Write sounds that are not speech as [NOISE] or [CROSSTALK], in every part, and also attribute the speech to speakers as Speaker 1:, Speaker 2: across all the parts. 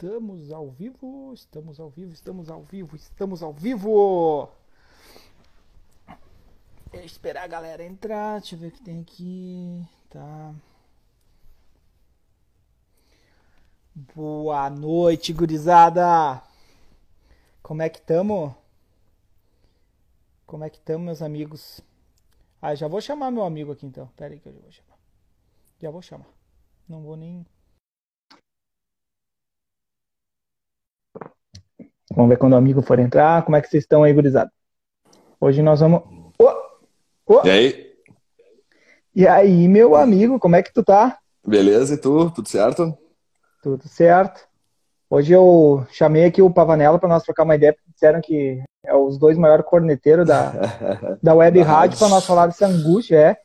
Speaker 1: Estamos ao vivo, estamos ao vivo, estamos ao vivo, estamos ao vivo! Eu esperar a galera entrar, deixa eu ver o que tem aqui. Tá. Boa noite, gurizada! Como é que tamo? Como é que tamo, meus amigos? Ah, já vou chamar meu amigo aqui então. Pera aí que eu já vou chamar. Já vou chamar. Não vou nem. Vamos ver quando o amigo for entrar. Como é que vocês estão aí, gurizada? Hoje nós vamos. Oh! Oh!
Speaker 2: E aí?
Speaker 1: E aí, meu amigo, como é que tu tá?
Speaker 2: Beleza, e tu? Tudo certo?
Speaker 1: Tudo certo. Hoje eu chamei aqui o Pavanella para nós trocar uma ideia, porque disseram que é os dois maiores corneteiros da, [LAUGHS] da web rádio para nós falar dessa angústia, é.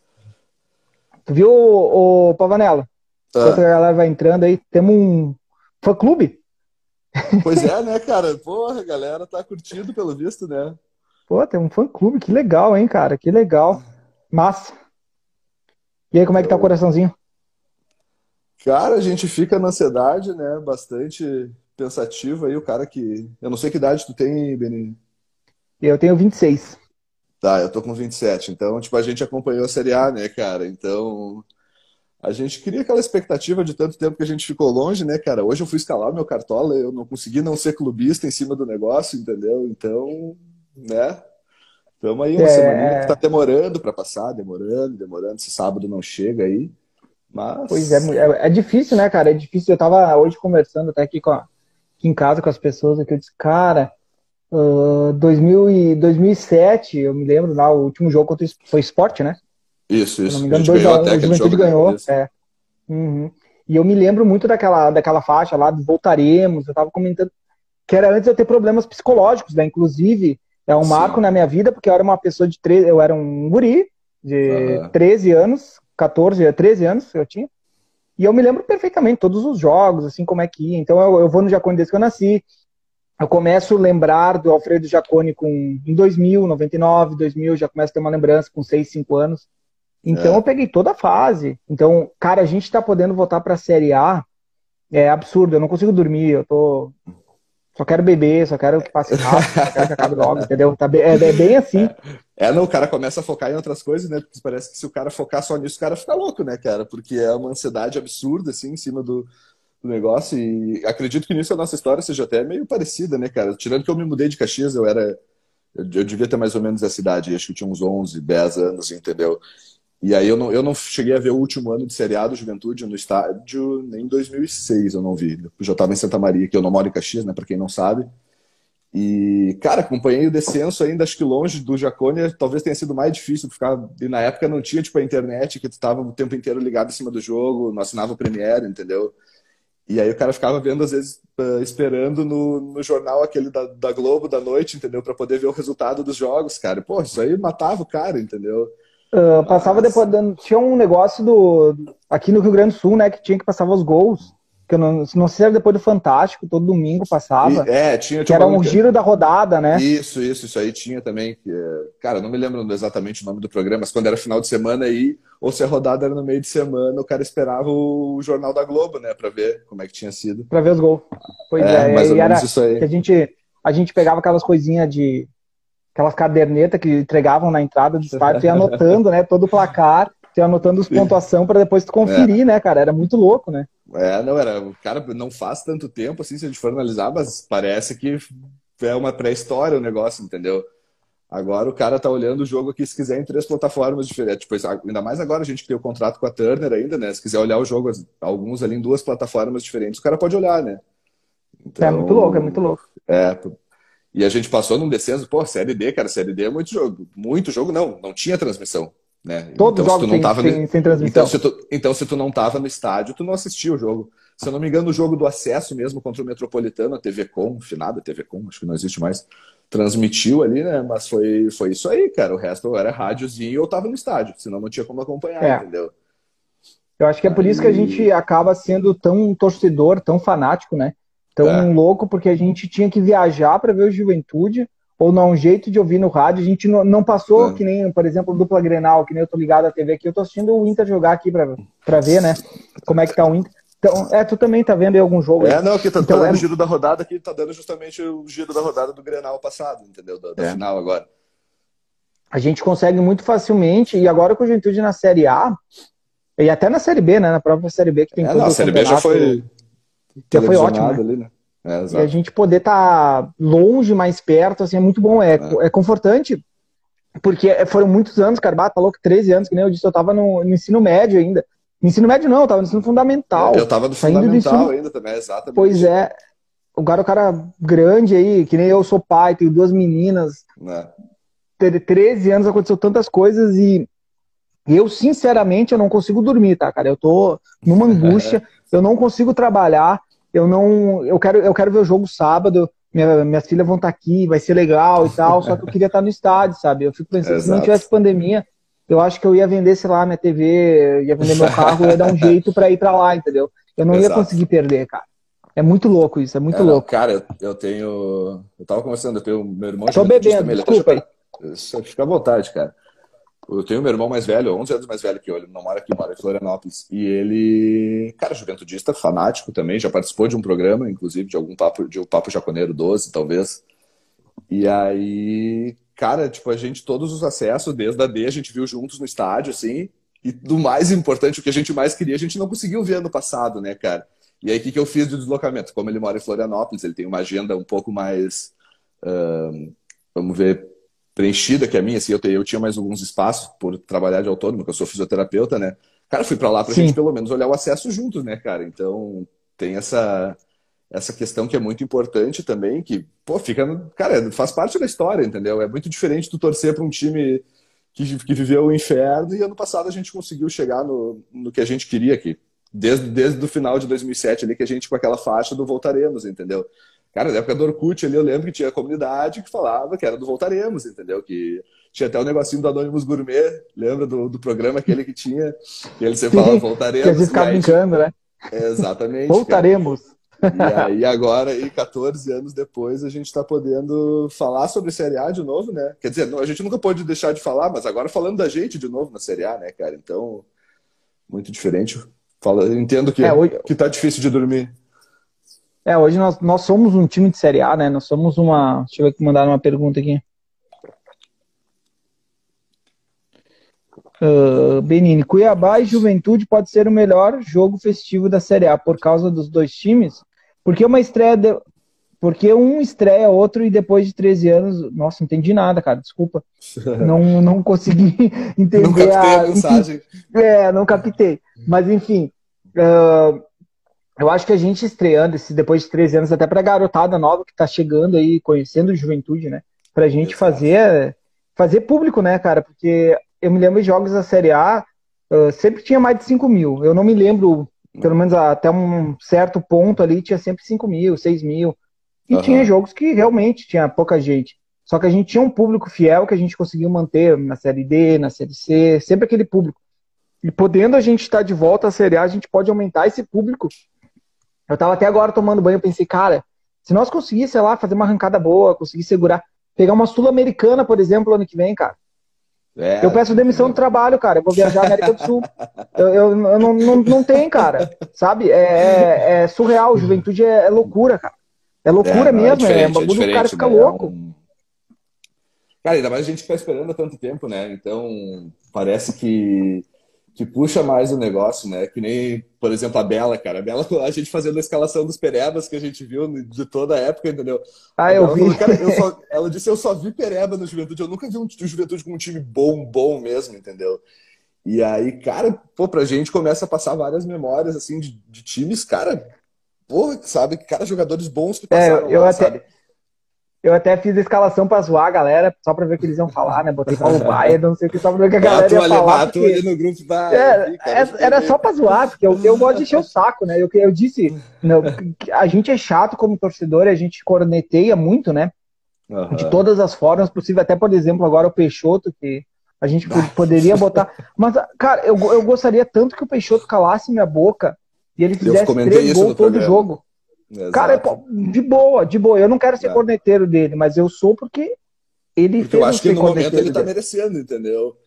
Speaker 1: Tu viu, o, o Pavanella?
Speaker 2: Ah.
Speaker 1: Enquanto a galera vai entrando aí, temos um fã-clube.
Speaker 2: Pois é, né, cara? Porra, a galera tá curtindo pelo visto, né?
Speaker 1: Pô, tem um fã-clube, que legal, hein, cara? Que legal. Massa. E aí, como é que tá o coraçãozinho?
Speaker 2: Cara, a gente fica na ansiedade, né? Bastante pensativo aí, o cara que. Eu não sei que idade tu tem, Beninho.
Speaker 1: Eu tenho 26.
Speaker 2: Tá, eu tô com 27. Então, tipo, a gente acompanhou a Série A, né, cara? Então, a gente cria aquela expectativa de tanto tempo que a gente ficou longe, né, cara? Hoje eu fui escalar o meu cartola, eu não consegui não ser clubista em cima do negócio, entendeu? Então, né? Estamos aí uma
Speaker 1: É.
Speaker 2: semana que tá demorando pra passar, demorando, demorando. Esse sábado não chega aí. Mas.
Speaker 1: Pois é, é, é difícil, né, cara? É difícil. Eu tava hoje conversando até aqui, com a- aqui em casa com as pessoas, que eu disse, cara, ah, 2000 e 2007, eu me lembro lá, o último jogo contra foi esporte, né?
Speaker 2: Isso,
Speaker 1: Se
Speaker 2: isso.
Speaker 1: não me engano, 2
Speaker 2: ganhou
Speaker 1: a 1
Speaker 2: até
Speaker 1: o Juventude
Speaker 2: né?
Speaker 1: ganhou. É. Uhum. E eu me lembro muito daquela, daquela faixa lá, do voltaremos, eu tava comentando que era antes de eu ter problemas psicológicos, né? Inclusive, é um
Speaker 2: Sim.
Speaker 1: marco na minha vida, porque eu era uma pessoa de 13, eu era um guri de
Speaker 2: Aham.
Speaker 1: 13 anos, 14, 13 anos eu tinha. E eu me lembro perfeitamente todos os jogos, assim como é que ia. Então eu, eu vou no Jacone desde que eu nasci. Eu começo a lembrar do Alfredo Jacone com, em 2000, 99, 2000, já começo a ter uma lembrança com 6, 5 anos. Então
Speaker 2: É.
Speaker 1: eu peguei toda a fase. Então, cara, a gente tá podendo voltar pra Série A. É absurdo, eu não consigo dormir, eu tô. Só quero beber, só quero que passe rápido, só quero que acabe logo, entendeu? Tá bem, é, é bem assim.
Speaker 2: É, não, o cara começa a focar em outras coisas, né? Porque parece que se o cara focar só nisso, o cara fica louco, né, cara? Porque é uma ansiedade absurda, assim, em cima do, do negócio. E acredito que nisso a nossa história seja até meio parecida, né, cara? Tirando que eu me mudei de Caxias, eu era. Eu, eu devia ter mais ou menos essa idade, acho que eu tinha uns 11, 10 anos, entendeu? E aí eu não, eu não cheguei a ver o último ano de Série A do Juventude no estádio, nem em 2006 eu não vi. Eu já estava em Santa Maria, que eu não moro em Caxias, né, pra quem não sabe. E, cara, acompanhei o descenso ainda, acho que longe do Jacone, talvez tenha sido mais difícil ficar. E na época não tinha, tipo, a internet, que tu tava o tempo inteiro ligado em cima do jogo, não assinava o Premiere, entendeu? E aí o cara ficava vendo, às vezes, eh, esperando no, no jornal aquele da, da Globo da noite, entendeu? Pra poder ver o resultado dos jogos, cara. Pô, isso aí matava o cara, entendeu?
Speaker 1: Ah, passava depois. Tinha um negócio do. Aqui no Rio Grande do Sul, né? Que tinha que passava os gols. Que eu não, não sei se era depois do Fantástico, todo domingo passava.
Speaker 2: E- é, tinha,
Speaker 1: que era um giro da rodada, né?
Speaker 2: Isso, isso, isso aí tinha também. que, é, Cara, não me lembro exatamente o nome do programa, mas quando era final de semana aí, ou se a rodada era no meio de semana, o cara esperava o Jornal da Globo, né, pra ver como é que tinha sido.
Speaker 1: Pra ver os gols. Pois
Speaker 2: É,
Speaker 1: é,
Speaker 2: mais ou
Speaker 1: e era
Speaker 2: menos isso aí.
Speaker 1: que a gente, a gente pegava aquelas coisinhas de. Aquelas cadernetas que entregavam na entrada do estádio, tu ia anotando, né? Todo o placar, tu ia anotando os
Speaker 2: Sim.
Speaker 1: pontuação pra depois tu conferir, né, cara? Era muito louco, né?
Speaker 2: É, não, era. O cara não faz tanto tempo assim, se a gente for analisar, mas parece que é uma pré-história o negócio, entendeu? Agora o cara tá olhando o jogo aqui, se quiser, em três plataformas diferentes. Tipo, ainda mais agora a gente tem o contrato com a Turner ainda, né? Se quiser olhar o jogo, alguns ali em duas plataformas diferentes, o cara pode olhar, né?
Speaker 1: É
Speaker 2: Então,
Speaker 1: muito louco, é muito louco.
Speaker 2: É, e a gente passou num descenso, pô, Série D, cara, Série D é muito jogo. Muito jogo, não, não tinha transmissão, né?
Speaker 1: Todos os
Speaker 2: Então, se
Speaker 1: jogos
Speaker 2: tu não tava
Speaker 1: sem,
Speaker 2: no-
Speaker 1: sem transmissão.
Speaker 2: então, se tu, então, se tu não tava no estádio, tu não assistia o jogo. Se eu não me engano, o jogo do acesso mesmo contra o Metropolitano, a TV Com, finada TV Com, acho que não existe mais, transmitiu ali, né? Mas foi, foi isso aí, cara. O resto era rádiozinho e eu tava no estádio, senão não tinha como acompanhar,
Speaker 1: É.
Speaker 2: entendeu?
Speaker 1: Eu acho que é por isso que a gente acaba sendo tão torcedor, tão fanático, né? Tão
Speaker 2: É.
Speaker 1: louco, porque a gente tinha que viajar para ver o Juventude, ou não, um jeito de ouvir no rádio. A gente não, não passou
Speaker 2: É.
Speaker 1: que nem, por exemplo, dupla Grenal, que nem eu tô ligado à TV aqui, eu tô assistindo o Inter jogar aqui para ver, né? Como é que tá o Inter. Então, é, tu também tá vendo aí algum jogo?
Speaker 2: É, não, que tá, então, tá dando é... o giro da rodada aqui, tá dando justamente o giro da rodada do Grenal passado, entendeu? Da, da é. final agora.
Speaker 1: A gente consegue muito facilmente, e agora com a Juventude na Série A, e até na Série B, né? Na própria Série B que tem
Speaker 2: é, não, a Série B já foi.
Speaker 1: Já foi ótimo. Né? Ali, né? É, e a gente poder estar tá longe, mais perto, assim, é muito bom. É, é. é confortante, porque foram muitos anos, cara. Tá louco, 13 anos, que nem eu disse, eu tava no, no ensino médio ainda. No ensino médio não, eu tava no ensino fundamental.
Speaker 2: Eu tava no fundamental ensino... ainda também, exatamente.
Speaker 1: Pois é. O cara, o cara grande aí, que nem eu sou pai, tenho duas meninas. É. 13 anos aconteceu tantas coisas e eu, sinceramente, eu não consigo dormir, tá, cara? Eu tô numa [LAUGHS] angústia, eu não consigo trabalhar, eu não. Eu quero, eu quero ver o jogo sábado, minha, minhas filhas vão estar tá aqui, vai ser legal e tal, só que eu queria estar no estádio, sabe? Eu fico pensando, Exato. se não tivesse pandemia, eu acho que eu ia vender, sei lá, minha TV, ia vender meu carro, ia dar um [LAUGHS] jeito para ir para lá, entendeu? Eu não Exato. ia conseguir perder, cara. É muito louco isso, é muito é, louco.
Speaker 2: Cara, eu, eu, tenho. Eu tava conversando, eu tenho meu irmão.
Speaker 1: Tô bebendo, também, desculpa aí.
Speaker 2: Fica à vontade, cara. Eu tenho meu irmão mais velho, 11 anos mais velho que eu, ele não mora aqui, mora em Florianópolis. E ele, cara, juventudista, fanático também, já participou de um programa, inclusive, de algum papo, de um Papo Jaconeiro 12, talvez. E aí, cara, tipo, a gente, todos os acessos, desde a D, a gente viu juntos no estádio, assim. E do mais importante, o que a gente mais queria, a gente não conseguiu ver ano passado, né, cara? E aí, o que, que eu fiz de deslocamento? Como ele mora em Florianópolis, ele tem uma agenda um pouco mais. Uh, vamos ver, preenchida que a minha, assim, eu, eu tinha mais alguns espaços por trabalhar de autônomo, que eu sou fisioterapeuta, né? Cara, fui para lá pra Sim. gente pelo menos olhar o acesso juntos, né, cara? Então, tem essa essa questão que é muito importante também, que, pô, fica, cara, faz parte da história, entendeu? É muito diferente tu torcer para um time que, que viveu o inferno e ano passado a gente conseguiu chegar no, no que a gente queria aqui. Desde, desde o final de 2007 ali, que a gente com aquela faixa do voltaremos, entendeu? Cara, na época do Orkut ali, eu lembro que tinha comunidade que falava que era do Voltaremos, entendeu? Que tinha até o um negocinho do Anonymous Gourmet, lembra do, do programa aquele que tinha? Que ele sempre falava Voltaremos.
Speaker 1: Que a gente ficava brincando, né?
Speaker 2: exatamente.
Speaker 1: Voltaremos.
Speaker 2: Cara. E aí agora, aí, 14 anos depois, a gente está podendo falar sobre Série A de novo, né? Quer dizer, a gente nunca pode deixar de falar, mas agora falando da gente de novo na Série A, né, cara? Então, muito diferente. Fala, entendo que, é, hoje... que tá difícil de dormir.
Speaker 1: É, hoje nós, nós somos um time de Série A, né? Nós somos uma. Deixa eu ver que mandaram uma pergunta aqui. Uh, Benini, Cuiabá e Juventude pode ser o melhor jogo festivo da Série A por causa dos dois times? Porque uma estreia. De... Porque um estreia outro e depois de 13 anos. Nossa, não entendi nada, cara. Desculpa. [LAUGHS] Não, não consegui entender não captei
Speaker 2: a, a mensagem.
Speaker 1: É, não captei. Mas enfim. Uh, eu acho que a gente estreando esse, depois de 13 anos, até para a garotada nova que está chegando aí, conhecendo juventude, né? Para a gente Exato. fazer, fazer público, né, cara? Porque eu me lembro de jogos da Série A, uh, sempre tinha mais de 5 mil. Eu não me lembro, pelo menos até um certo ponto ali, tinha sempre 5 mil, 6 mil. E uhum. tinha jogos que realmente tinha pouca gente. Só que a gente tinha um público fiel que a gente conseguiu manter na Série D, na Série C, sempre aquele público. E podendo a gente estar de volta à Série A, a gente pode aumentar esse público eu tava até agora tomando banho, pensei, cara, se nós conseguir, sei lá, fazer uma arrancada boa, conseguir segurar, pegar uma sul-americana, por exemplo, ano que vem, cara. É, eu peço demissão do trabalho, cara. Eu vou viajar à América do Sul. Eu, eu, eu não, não, não tem, cara. Sabe? É, é, é surreal. Juventude é, é, loucura, cara. É loucura é, mesmo. É, é um bagulho do cara fica né? É louco. Um...
Speaker 2: Cara, ainda mais a gente ficar esperando há tanto tempo, né? Então, parece que que puxa mais o negócio, né? Que nem, por exemplo, a Bela, cara. A Bela, a gente fazendo a escalação dos Perebas que a gente viu de toda a época, entendeu?
Speaker 1: Ah, eu vi.
Speaker 2: Falou, cara, eu só, ela disse, eu só vi Pereba no Juventude. Eu nunca vi um, Juventude com um time bom, bom mesmo, entendeu? E aí, cara, pô, pra gente começa a passar várias memórias, assim, de, de times, cara, pô, sabe? Cara, jogadores bons que
Speaker 1: é, passaram é, eu lá, até... sabe? Eu até fiz a escalação pra zoar a galera, só pra ver o que eles iam falar, né? Botei Paulo [LAUGHS] Baia, não sei o que, só pra ver o que a galera ia falar. Porque...
Speaker 2: no grupo vai,
Speaker 1: é, é, era só pra zoar, porque eu, eu gosto de encher o saco, né? Eu, eu disse, não, a gente é chato como torcedor, a gente corneteia muito, né? Uhum. De todas as formas possíveis, até por exemplo, agora o Peixoto, que a gente poderia botar. Mas, cara, eu, eu gostaria tanto que o Peixoto calasse minha boca e ele fizesse três gols todo jogo. Exato. Cara, de boa, de boa. Eu não quero ser é. corneteiro dele, mas eu sou porque ele porque
Speaker 2: fez eu acho que no momento ele tá merecendo, entendeu?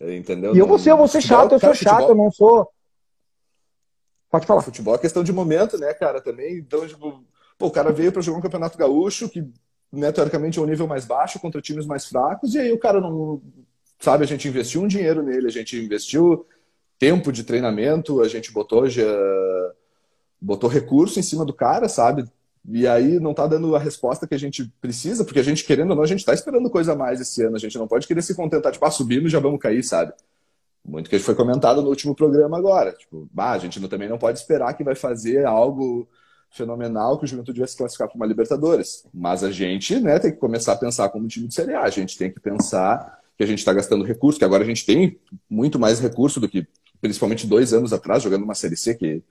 Speaker 2: Entendeu?
Speaker 1: E eu vou ser, eu vou ser chato, eu sou chato, eu não sou. Pode falar.
Speaker 2: Futebol é questão de momento, né, cara? Também. Então, tipo, pô, o cara veio para jogar um campeonato gaúcho que, né, teoricamente, é um nível mais baixo contra times mais fracos, e aí o cara não. Sabe, a gente investiu um dinheiro nele, a gente investiu tempo de treinamento, a gente botou já. Botou recurso em cima do cara, sabe? E aí não tá dando a resposta que a gente precisa, porque a gente, querendo ou não, a gente tá esperando coisa a mais esse ano. A gente não pode querer se contentar, tipo, ah, subimos já vamos cair, sabe? Muito que foi comentado no último programa agora. Tipo, bah, a gente não, também não pode esperar que vai fazer algo fenomenal que o Juventude vai se classificar para uma Libertadores. Mas a gente né, tem que começar a pensar como time de Série A. A gente tem que pensar que a gente está gastando recurso, que agora a gente tem muito mais recurso do que principalmente dois anos atrás, jogando uma Série C, que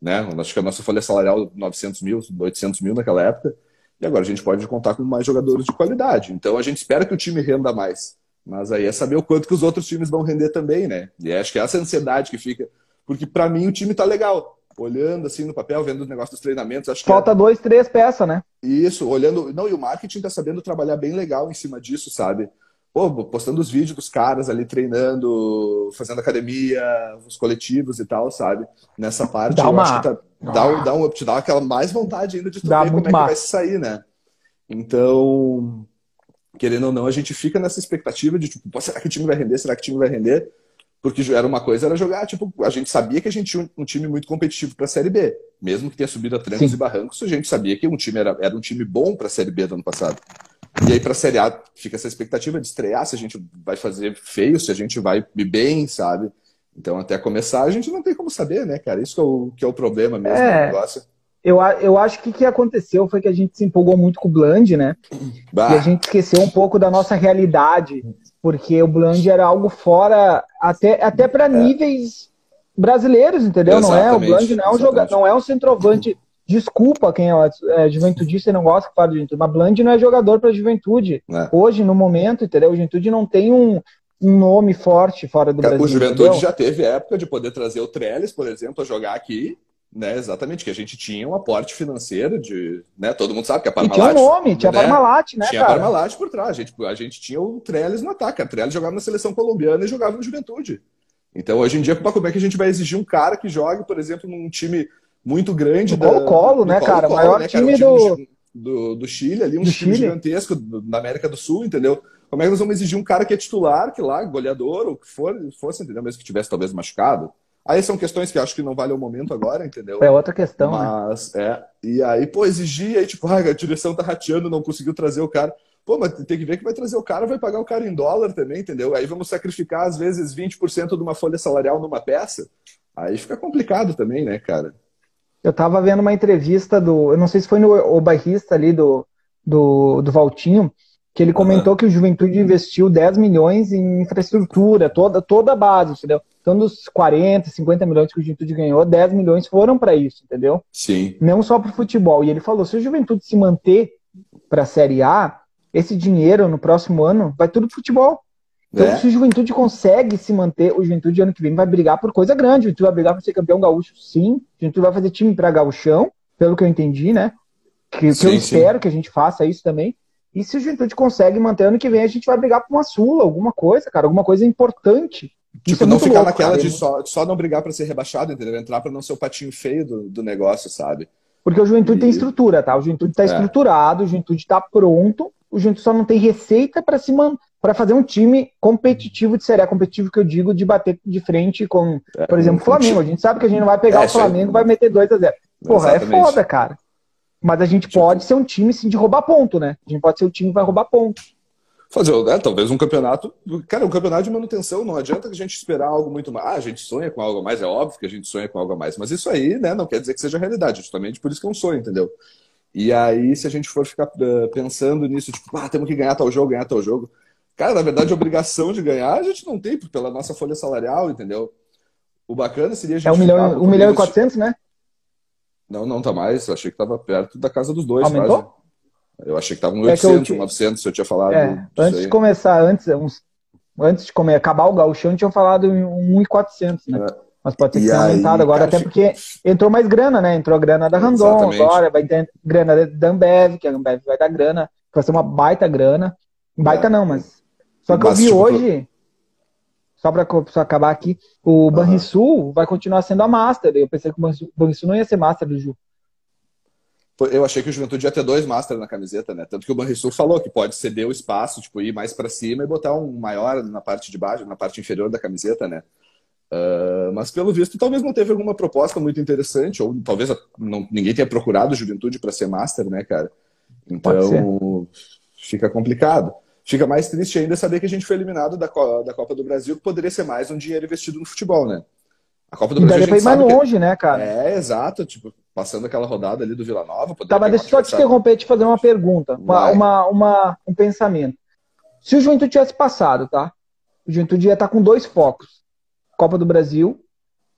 Speaker 2: né, acho que a nossa folha salarial 900 mil, 800 mil naquela época, e agora a gente pode contar com mais jogadores de qualidade. Então a gente espera que o time renda mais. Mas aí é saber o quanto que os outros times vão render também, né? E acho que é essa ansiedade que fica. Porque para mim o time tá legal. Olhando assim no papel, vendo os negócios dos treinamentos, acho
Speaker 1: Falta
Speaker 2: que. Falta
Speaker 1: é... dois, três peças, né?
Speaker 2: Isso, olhando. Não, e o marketing tá sabendo trabalhar bem legal em cima disso, sabe? Pô, postando os vídeos dos caras ali treinando, fazendo academia, os coletivos e tal, sabe? Nessa parte,
Speaker 1: dá uma...
Speaker 2: eu acho que tá, dá, um, dá um, te dá aquela mais vontade ainda de tu
Speaker 1: dá
Speaker 2: ver como é
Speaker 1: massa.
Speaker 2: que vai sair, né? Então, querendo ou não, a gente fica nessa expectativa de, tipo, será que o time vai render? Será que o time vai render? Porque era uma coisa, era jogar, tipo, a gente sabia que a gente tinha um time muito competitivo para a Série B. Mesmo que tenha subido a trancos Sim. e barrancos, a gente sabia que um time era, era um time bom para a Série B do ano passado. E aí, para a Série A, fica essa expectativa de estrear, se a gente vai fazer feio, se a gente vai bem, sabe? Então, até começar, a gente não tem como saber, né, cara? Isso que é o, que é o problema mesmo é... do negócio.
Speaker 1: Eu, eu acho que o que aconteceu foi que a gente se empolgou muito com o Bland, né? [CLEARS THROAT] Bah. E a gente esqueceu um pouco da nossa realidade, porque o Bland era algo fora, até, até para é. níveis brasileiros, entendeu? Exatamente, não é? O Bland não é um jogador, não é um centroavante. Desculpa quem é, é juventudista e não gosta que fala de juventude, mas Bland não é jogador para juventude. É. Hoje, no momento, entendeu? O juventude não tem um, um nome forte fora do Brasil.
Speaker 2: O Juventude entendeu? já teve época de poder trazer o Trellis, por exemplo, a jogar aqui né, exatamente, que a gente tinha um aporte financeiro de. Né, todo mundo sabe que a Parmalat.
Speaker 1: E tinha um nome, tinha
Speaker 2: né,
Speaker 1: a Parmalat, né?
Speaker 2: Tinha
Speaker 1: cara?
Speaker 2: a Parmalat por trás. A gente, a gente tinha o Trellis no ataque. A Trellis jogava na seleção colombiana e jogava no Juventude. Então, hoje em dia, como é que a gente vai exigir um cara que jogue, por exemplo, num time muito grande.
Speaker 1: Colo-Colo, né, Colo -Colo, cara? O maior né, time, cara, um time
Speaker 2: do... do, do Chile, ali, um do time Chile. gigantesco da América do Sul, entendeu? Como é que nós vamos exigir um cara que é titular, que lá, goleador, ou que for, fosse, entendeu? Mesmo que tivesse talvez machucado. Aí são questões que acho que não vale o momento agora, entendeu?
Speaker 1: É outra questão,
Speaker 2: né? Mas, né? é. E aí, pô, exigir, aí, tipo, [LAUGHS] ah, a direção tá rateando, não conseguiu trazer o cara. Pô, mas tem que ver que vai trazer o cara, vai pagar o cara em dólar também, entendeu? Aí vamos sacrificar, às vezes, 20% de uma folha salarial numa peça. Aí fica complicado também, né, cara?
Speaker 1: Eu tava vendo uma entrevista do. Eu não sei se foi no o bairrista ali do, do, do Valtinho, que ele comentou uhum. que o Juventude investiu 10 milhões em infraestrutura, toda, toda a base, entendeu? Então, dos 40, 50 milhões que o Juventude ganhou, 10 milhões foram para isso, entendeu?
Speaker 2: Sim.
Speaker 1: Não só para o futebol. E ele falou: se o Juventude se manter para a Série A, esse dinheiro no próximo ano vai tudo para futebol. Então, é. se o Juventude consegue se manter, o Juventude ano que vem vai brigar por coisa grande. O Juventude vai brigar para ser campeão gaúcho, sim. O Juventude vai fazer time para gauchão, pelo que eu entendi, né? Que, sim, que eu sim. espero que a gente faça isso também. E se o Juventude consegue manter ano que vem, a gente vai brigar por uma Sula, alguma coisa, cara, alguma coisa importante.
Speaker 2: Tipo, é não ficar louco, naquela cara. de só, só não brigar para ser rebaixado, entendeu? Entrar para não ser o patinho feio do, do negócio, sabe?
Speaker 1: Porque o Juventude e... tem estrutura, tá? O Juventude está é. estruturado, o Juventude está pronto, o Juventude só não tem receita para se man... para fazer um time competitivo de série competitivo que eu digo de bater de frente com, é, por exemplo, o Flamengo. A gente sabe que a gente não vai pegar é, o Flamengo e vai meter 2 a 0 Porra, Exatamente. é foda, cara. Mas a gente tipo... pode ser um time sim de roubar ponto, né? A gente pode ser o time que vai roubar ponto
Speaker 2: fazer, né, talvez um campeonato. Cara, um campeonato de manutenção, não adianta a gente esperar algo muito mais. Ah, a gente sonha com algo a mais, é óbvio que a gente sonha com algo a mais, mas isso aí, né, não quer dizer que seja realidade, justamente por isso que é um sonho, entendeu? E aí, se a gente for ficar uh, pensando nisso, tipo, ah, temos que ganhar tal jogo, ganhar tal jogo. Cara, na verdade, a obrigação de ganhar a gente não tem pela nossa folha salarial, entendeu? O bacana seria a gente.
Speaker 1: É um milhão, um milhão e quatrocentos, né?
Speaker 2: Não, não tá mais. Eu achei que tava perto da casa dos dois.
Speaker 1: Aumentou?
Speaker 2: Quase. Eu achei que estava um 800, é 900, se eu tinha falado.
Speaker 1: É, antes de começar, antes, uns, antes de comer, acabar o gauchão, tinham falado em 1,400, né? É. Mas pode ter que ser aumentado agora, cara, até porque entrou mais grana, né? Entrou a grana da Randon agora, vai ter grana da Ambev, que a Ambev vai dar grana, vai ser uma baita grana. Baita é. não, mas. Só que mas, eu vi tipo, hoje. só para acabar aqui, o Banrisul vai continuar sendo a Master. Eu pensei que o Banrisul não ia ser Master do Ju.
Speaker 2: Eu achei que o Juventude ia ter dois Master na camiseta, né? Tanto que o Banrisul falou que pode ceder o espaço, tipo, ir mais para cima e botar um maior na parte de baixo, na parte inferior da camiseta, né? Uh, mas pelo visto, talvez não teve alguma proposta muito interessante, ou talvez não, ninguém tenha procurado Juventude para ser Master, né, cara? Então fica complicado. Fica mais triste ainda saber que a gente foi eliminado da, da Copa do Brasil, que poderia ser mais um dinheiro investido no futebol, né?
Speaker 1: A Copa do e Brasil. Daria pra ir mais longe, que... né, cara?
Speaker 2: É, exato. Tipo, passando aquela rodada ali do Vila Nova.
Speaker 1: Tá, mas deixa eu só te interromper e te fazer uma pergunta, uma, uma, uma, um pensamento. Se o Juventude tivesse passado, tá? O Juventude ia estar tá com dois focos: Copa do Brasil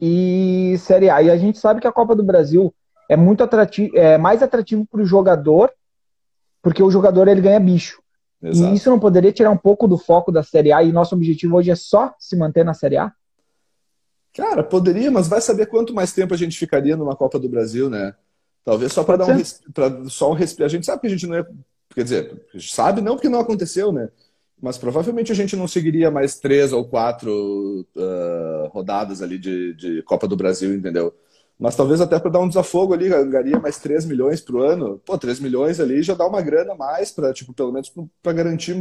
Speaker 1: e Série A. E a gente sabe que a Copa do Brasil é muito atrativo, é mais atrativo para o jogador, porque o jogador ele ganha bicho. Exato. E isso não poderia tirar um pouco do foco da Série A e nosso objetivo hoje é só se manter na Série A?
Speaker 2: Cara, poderia, mas vai saber quanto mais tempo a gente ficaria numa Copa do Brasil, né? Talvez só para dar um, pra, só um respiro. A gente sabe que a gente não é. Quer dizer, sabe não porque não aconteceu, né? Mas provavelmente a gente não seguiria mais três ou quatro uh, rodadas ali de, de Copa do Brasil, entendeu? Mas talvez até para dar um desafogo ali, ganharia mais 3 milhões pro ano. Pô, 3 milhões ali já dá uma grana a mais para, tipo, pelo menos para garantir.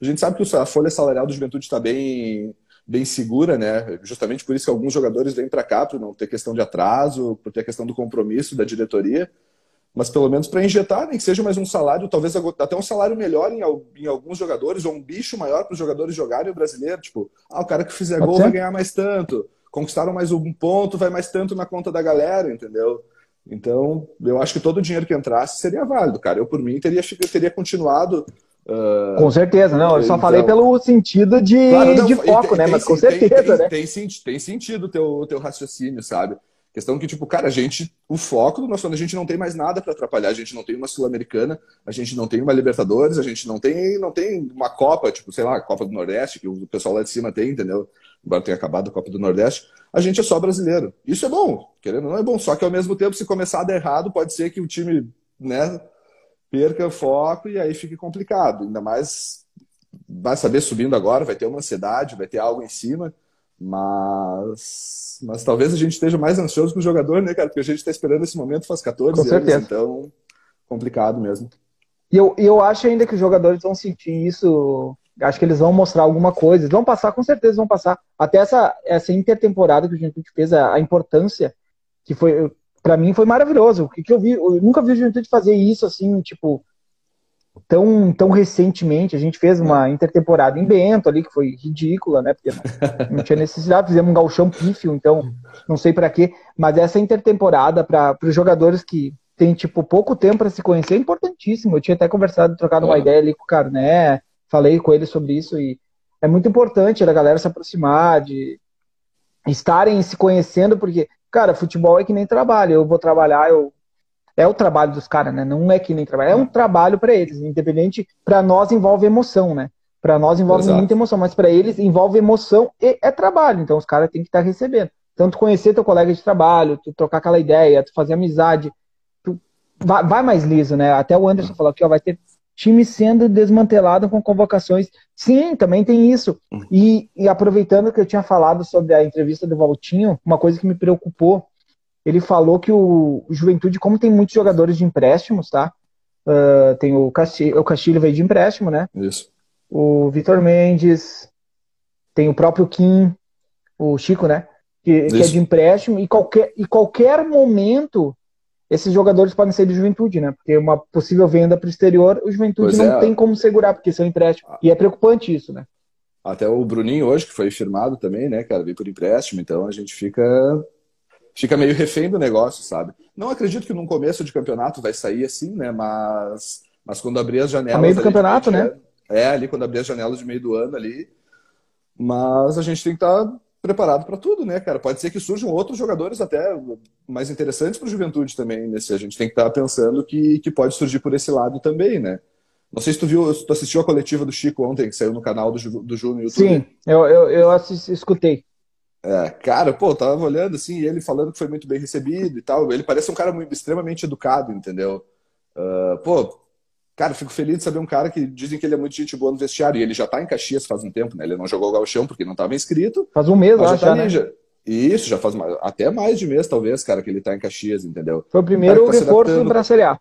Speaker 2: A gente sabe que a folha salarial do Juventude está bem, bem segura, né? Justamente por isso que alguns jogadores vêm para cá, para não ter questão de atraso, por ter questão do compromisso da diretoria. Mas pelo menos para injetar, nem que seja mais um salário, talvez até um salário melhor em, em alguns jogadores, ou um bicho maior para os jogadores jogarem o brasileiro. Tipo, ah, o cara que fizer gol vai ganhar mais tanto conquistaram mais um ponto, vai mais tanto na conta da galera, entendeu? Então, eu acho que todo o dinheiro que entrasse seria válido, cara. Eu, por mim, teria, teria continuado.
Speaker 1: Uh... Com certeza, não. Eu só então... falei pelo sentido de, claro, não, de foco, tem, né? Tem, Mas com certeza,
Speaker 2: tem,
Speaker 1: né?
Speaker 2: Tem, tem sentido o teu, teu raciocínio, sabe? Questão que, tipo, cara, a gente, o foco do nosso ano, a gente não tem mais nada para atrapalhar. A gente não tem uma Sul-Americana, a gente não tem uma Libertadores, a gente não tem, não tem uma Copa, tipo, sei lá, Copa do Nordeste, que o pessoal lá de cima tem, entendeu? Embora tenha acabado a Copa do Nordeste, a gente é só brasileiro. Isso é bom, querendo ou não é bom. Só que ao mesmo tempo, se começar a dar errado, pode ser que o time né, perca foco e aí fique complicado. Ainda mais vai saber subindo agora, vai ter uma ansiedade, vai ter algo em cima, mas, mas talvez a gente esteja mais ansioso que o jogador, né, cara? Porque a gente está esperando esse momento faz 14 Com anos, então complicado mesmo.
Speaker 1: E eu, eu acho ainda que os jogadores vão sentir isso Acho que eles vão mostrar alguma coisa. Eles vão passar, com certeza vão passar. Até essa, essa intertemporada que a gente fez, a, a importância, que foi, para mim, foi maravilhoso. O que, que eu vi, eu nunca vi o Juventude fazer isso assim, tipo, tão, tão recentemente. A gente fez uma intertemporada em Bento ali, que foi ridícula, né? Porque não, não tinha necessidade, fizemos um galchão pífio, então não sei para quê. Mas essa intertemporada, para os jogadores que têm, tipo, pouco tempo para se conhecer, é importantíssimo. Eu tinha até conversado, trocado uma ideia ali com o Carné, falei com ele sobre isso e é muito importante a galera se aproximar, de estarem se conhecendo, porque, cara, futebol é que nem trabalho. Eu vou trabalhar, eu é o trabalho dos caras, né? Não é que nem trabalho, é um trabalho para eles, independente. Para nós envolve emoção, né? Para nós envolve Exato. muita emoção, mas para eles envolve emoção e é trabalho. Então os caras têm que estar tá recebendo. Tanto conhecer teu colega de trabalho, tu trocar aquela ideia, tu fazer amizade, tu vai, vai mais liso, né? Até o Anderson falou aqui, ó, vai ter time sendo desmantelado com convocações. Sim, também tem isso. E, e, aproveitando que eu tinha falado sobre a entrevista do Valtinho, uma coisa que me preocupou, ele falou que o, o Juventude, como tem muitos jogadores de empréstimos, tá? Uh, tem o Castilho, o Castilho veio de empréstimo, né?
Speaker 2: Isso.
Speaker 1: O Vitor Mendes, tem o próprio Kim, o Chico, né? Que, que é de empréstimo, e qualquer, e qualquer momento esses jogadores podem ser de juventude, né? Porque uma possível venda para o exterior, o juventude pois não é. tem como segurar, porque são empréstimos. E é preocupante isso, né?
Speaker 2: Até o Bruninho hoje, que foi firmado também, né, cara, veio por empréstimo, então a gente fica fica meio refém do negócio, sabe? Não acredito que num começo de campeonato vai sair assim, né? Mas, mas quando abrir as janelas. A
Speaker 1: meio do campeonato, né?
Speaker 2: É, é, ali quando abrir as janelas de meio do ano ali. Mas a gente tem que estar tá preparado para tudo, né, cara? Pode ser que surjam outros jogadores até mais interessantes para o Juventude também. Nesse, a gente tem que estar tá pensando que, que pode surgir por esse lado também, né? Não sei se tu viu, se tu assistiu a coletiva do Chico ontem, que saiu no canal do, Ju, do Ju no YouTube.
Speaker 1: Sim, eu, eu, eu assisti, escutei.
Speaker 2: É, cara, pô, tava olhando assim, ele falando que foi muito bem recebido e tal. Ele parece um cara muito, extremamente educado, entendeu? Uh, pô, cara, fico feliz de saber um cara que dizem que ele é muito gente boa no vestiário. E ele já tá em Caxias faz um tempo, né? Ele não jogou o Galchão porque não estava inscrito.
Speaker 1: Faz um mês, acho, já, tá né? já,
Speaker 2: Isso, já faz mais, até mais de mês, talvez, cara, que ele tá em Caxias, entendeu?
Speaker 1: Foi o primeiro tá reforço para a Série A.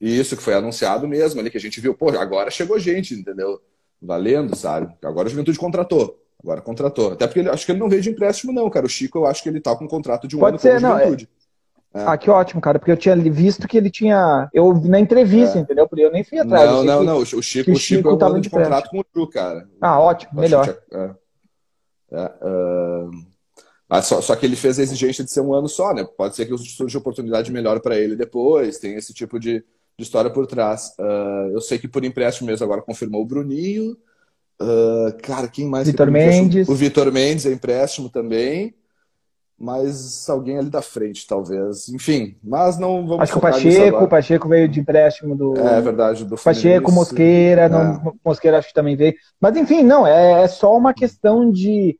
Speaker 2: Isso, que foi anunciado mesmo ali, que a gente viu, pô, agora chegou gente, entendeu? Valendo, sabe? Agora a Juventude contratou. Agora contratou. Até porque ele, acho que ele não veio de empréstimo, não, cara. O Chico, eu acho que ele tá com um contrato de um
Speaker 1: Pode
Speaker 2: ano
Speaker 1: ser, não, é... É. Ah, que ótimo, cara, porque eu tinha visto que ele tinha. Eu vi na entrevista, é. entendeu? Porque eu nem fui atrás.
Speaker 2: Não, não, não. O Chico, o Chico, o Chico é ano de, de contrato com o Ju, cara.
Speaker 1: Ah, ótimo, melhor.
Speaker 2: É. é uh... só, só que ele fez a exigência de ser um ano só, né? Pode ser que surja oportunidade melhor para ele depois, tem esse tipo de, de história por trás. Uh, eu sei que por empréstimo mesmo agora confirmou o Bruninho. Uh, cara, quem mais?
Speaker 1: Vitor Mendes.
Speaker 2: O Vitor Mendes é empréstimo também. Mas alguém ali da frente, talvez. Enfim, mas não vamos
Speaker 1: Acho que o Pacheco, o Pacheco veio de empréstimo do.
Speaker 2: É verdade, do
Speaker 1: Pacheco, Mosqueira, é. não, Mosqueira acho que também veio. Mas enfim, não, é, é só uma questão de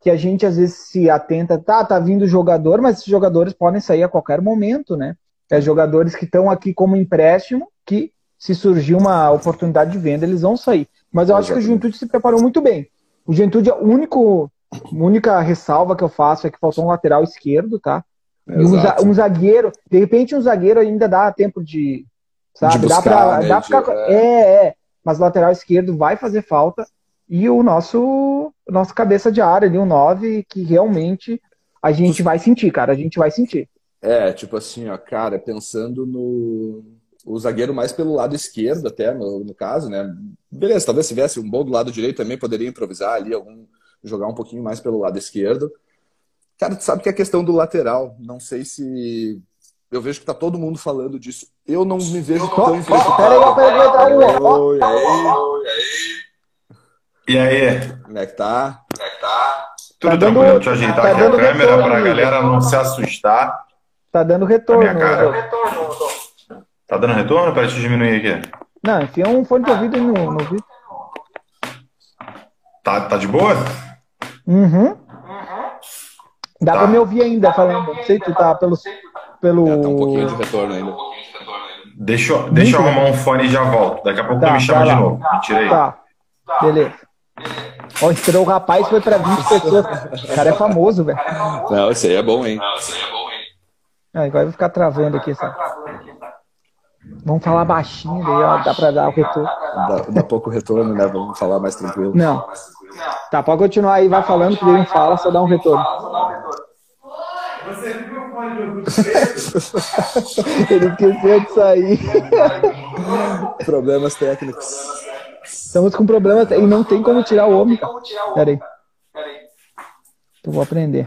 Speaker 1: que a gente às vezes se atenta, tá, tá vindo jogador, mas esses jogadores podem sair a qualquer momento, né? É jogadores que estão aqui como empréstimo, que se surgir uma oportunidade de venda, eles vão sair. Mas eu acho que o Juventude se preparou muito bem. O Juventude é o único, única ressalva que eu faço é que faltou um lateral esquerdo, tá? E um, um, zagueiro, de repente um zagueiro ainda dá tempo de, sabe? De buscar, dá pra, né? dá pra ficar, é... é, é. Mas o lateral esquerdo vai fazer falta e o nosso, o nosso cabeça de área ali, o um 9, que realmente a gente vai sentir, cara, a gente vai sentir.
Speaker 2: É, tipo assim, ó, cara, pensando no o zagueiro mais pelo lado esquerdo, até no, no, caso, né? Beleza, talvez se tivesse um bom do lado direito também poderia improvisar ali, algum, jogar um pouquinho mais pelo lado esquerdo. Cara, tu sabe que a questão do lateral, não sei se. Eu vejo que tá todo mundo falando disso. Eu não me vejo tão
Speaker 1: preocupado. Peraí, peraí,
Speaker 3: E aí?
Speaker 2: Como é que tá?
Speaker 3: Como é que tá? Tudo tá tranquilo, dando, deixa eu ajeitar tá aqui a câmera retorno, pra galera não se assustar.
Speaker 1: Tá dando retorno.
Speaker 3: minha cara. Tá dando retorno? Peraí, deixa eu diminuir aqui.
Speaker 1: Não, enfia um fone de ouvido no, no ouvido.
Speaker 3: Tá, tá de boa?
Speaker 1: Uhum. Dá tá. pra me ouvir ainda falando. Não sei se tu tá pelo. pelo... É,
Speaker 2: tá um pouquinho de retorno ainda.
Speaker 3: Deixa, eu, deixa eu arrumar um fone e já volto. Daqui a pouco tá, tu me chama de novo. Me tira aí.
Speaker 1: Tá. Beleza. Ó, esperou o rapaz foi pra 20 pessoas. O cara é famoso, velho.
Speaker 2: Não, esse aí é bom, hein? Não, esse aí é bom, hein?
Speaker 1: Ah, agora vai ficar travando aqui, sabe? Vamos falar baixinho, daí ó, dá pra dar o retorno.
Speaker 2: Dá, dá pouco retorno, né? Vamos falar mais tranquilo.
Speaker 1: Não. Tá, pode continuar aí, vai falando, que ele fala, só dá um retorno. Você viu o fone [LAUGHS] de Ele esqueceu de sair.
Speaker 2: Problemas técnicos.
Speaker 1: Estamos com problemas e não tem como tirar o homem. Pera aí. Eu vou aprender.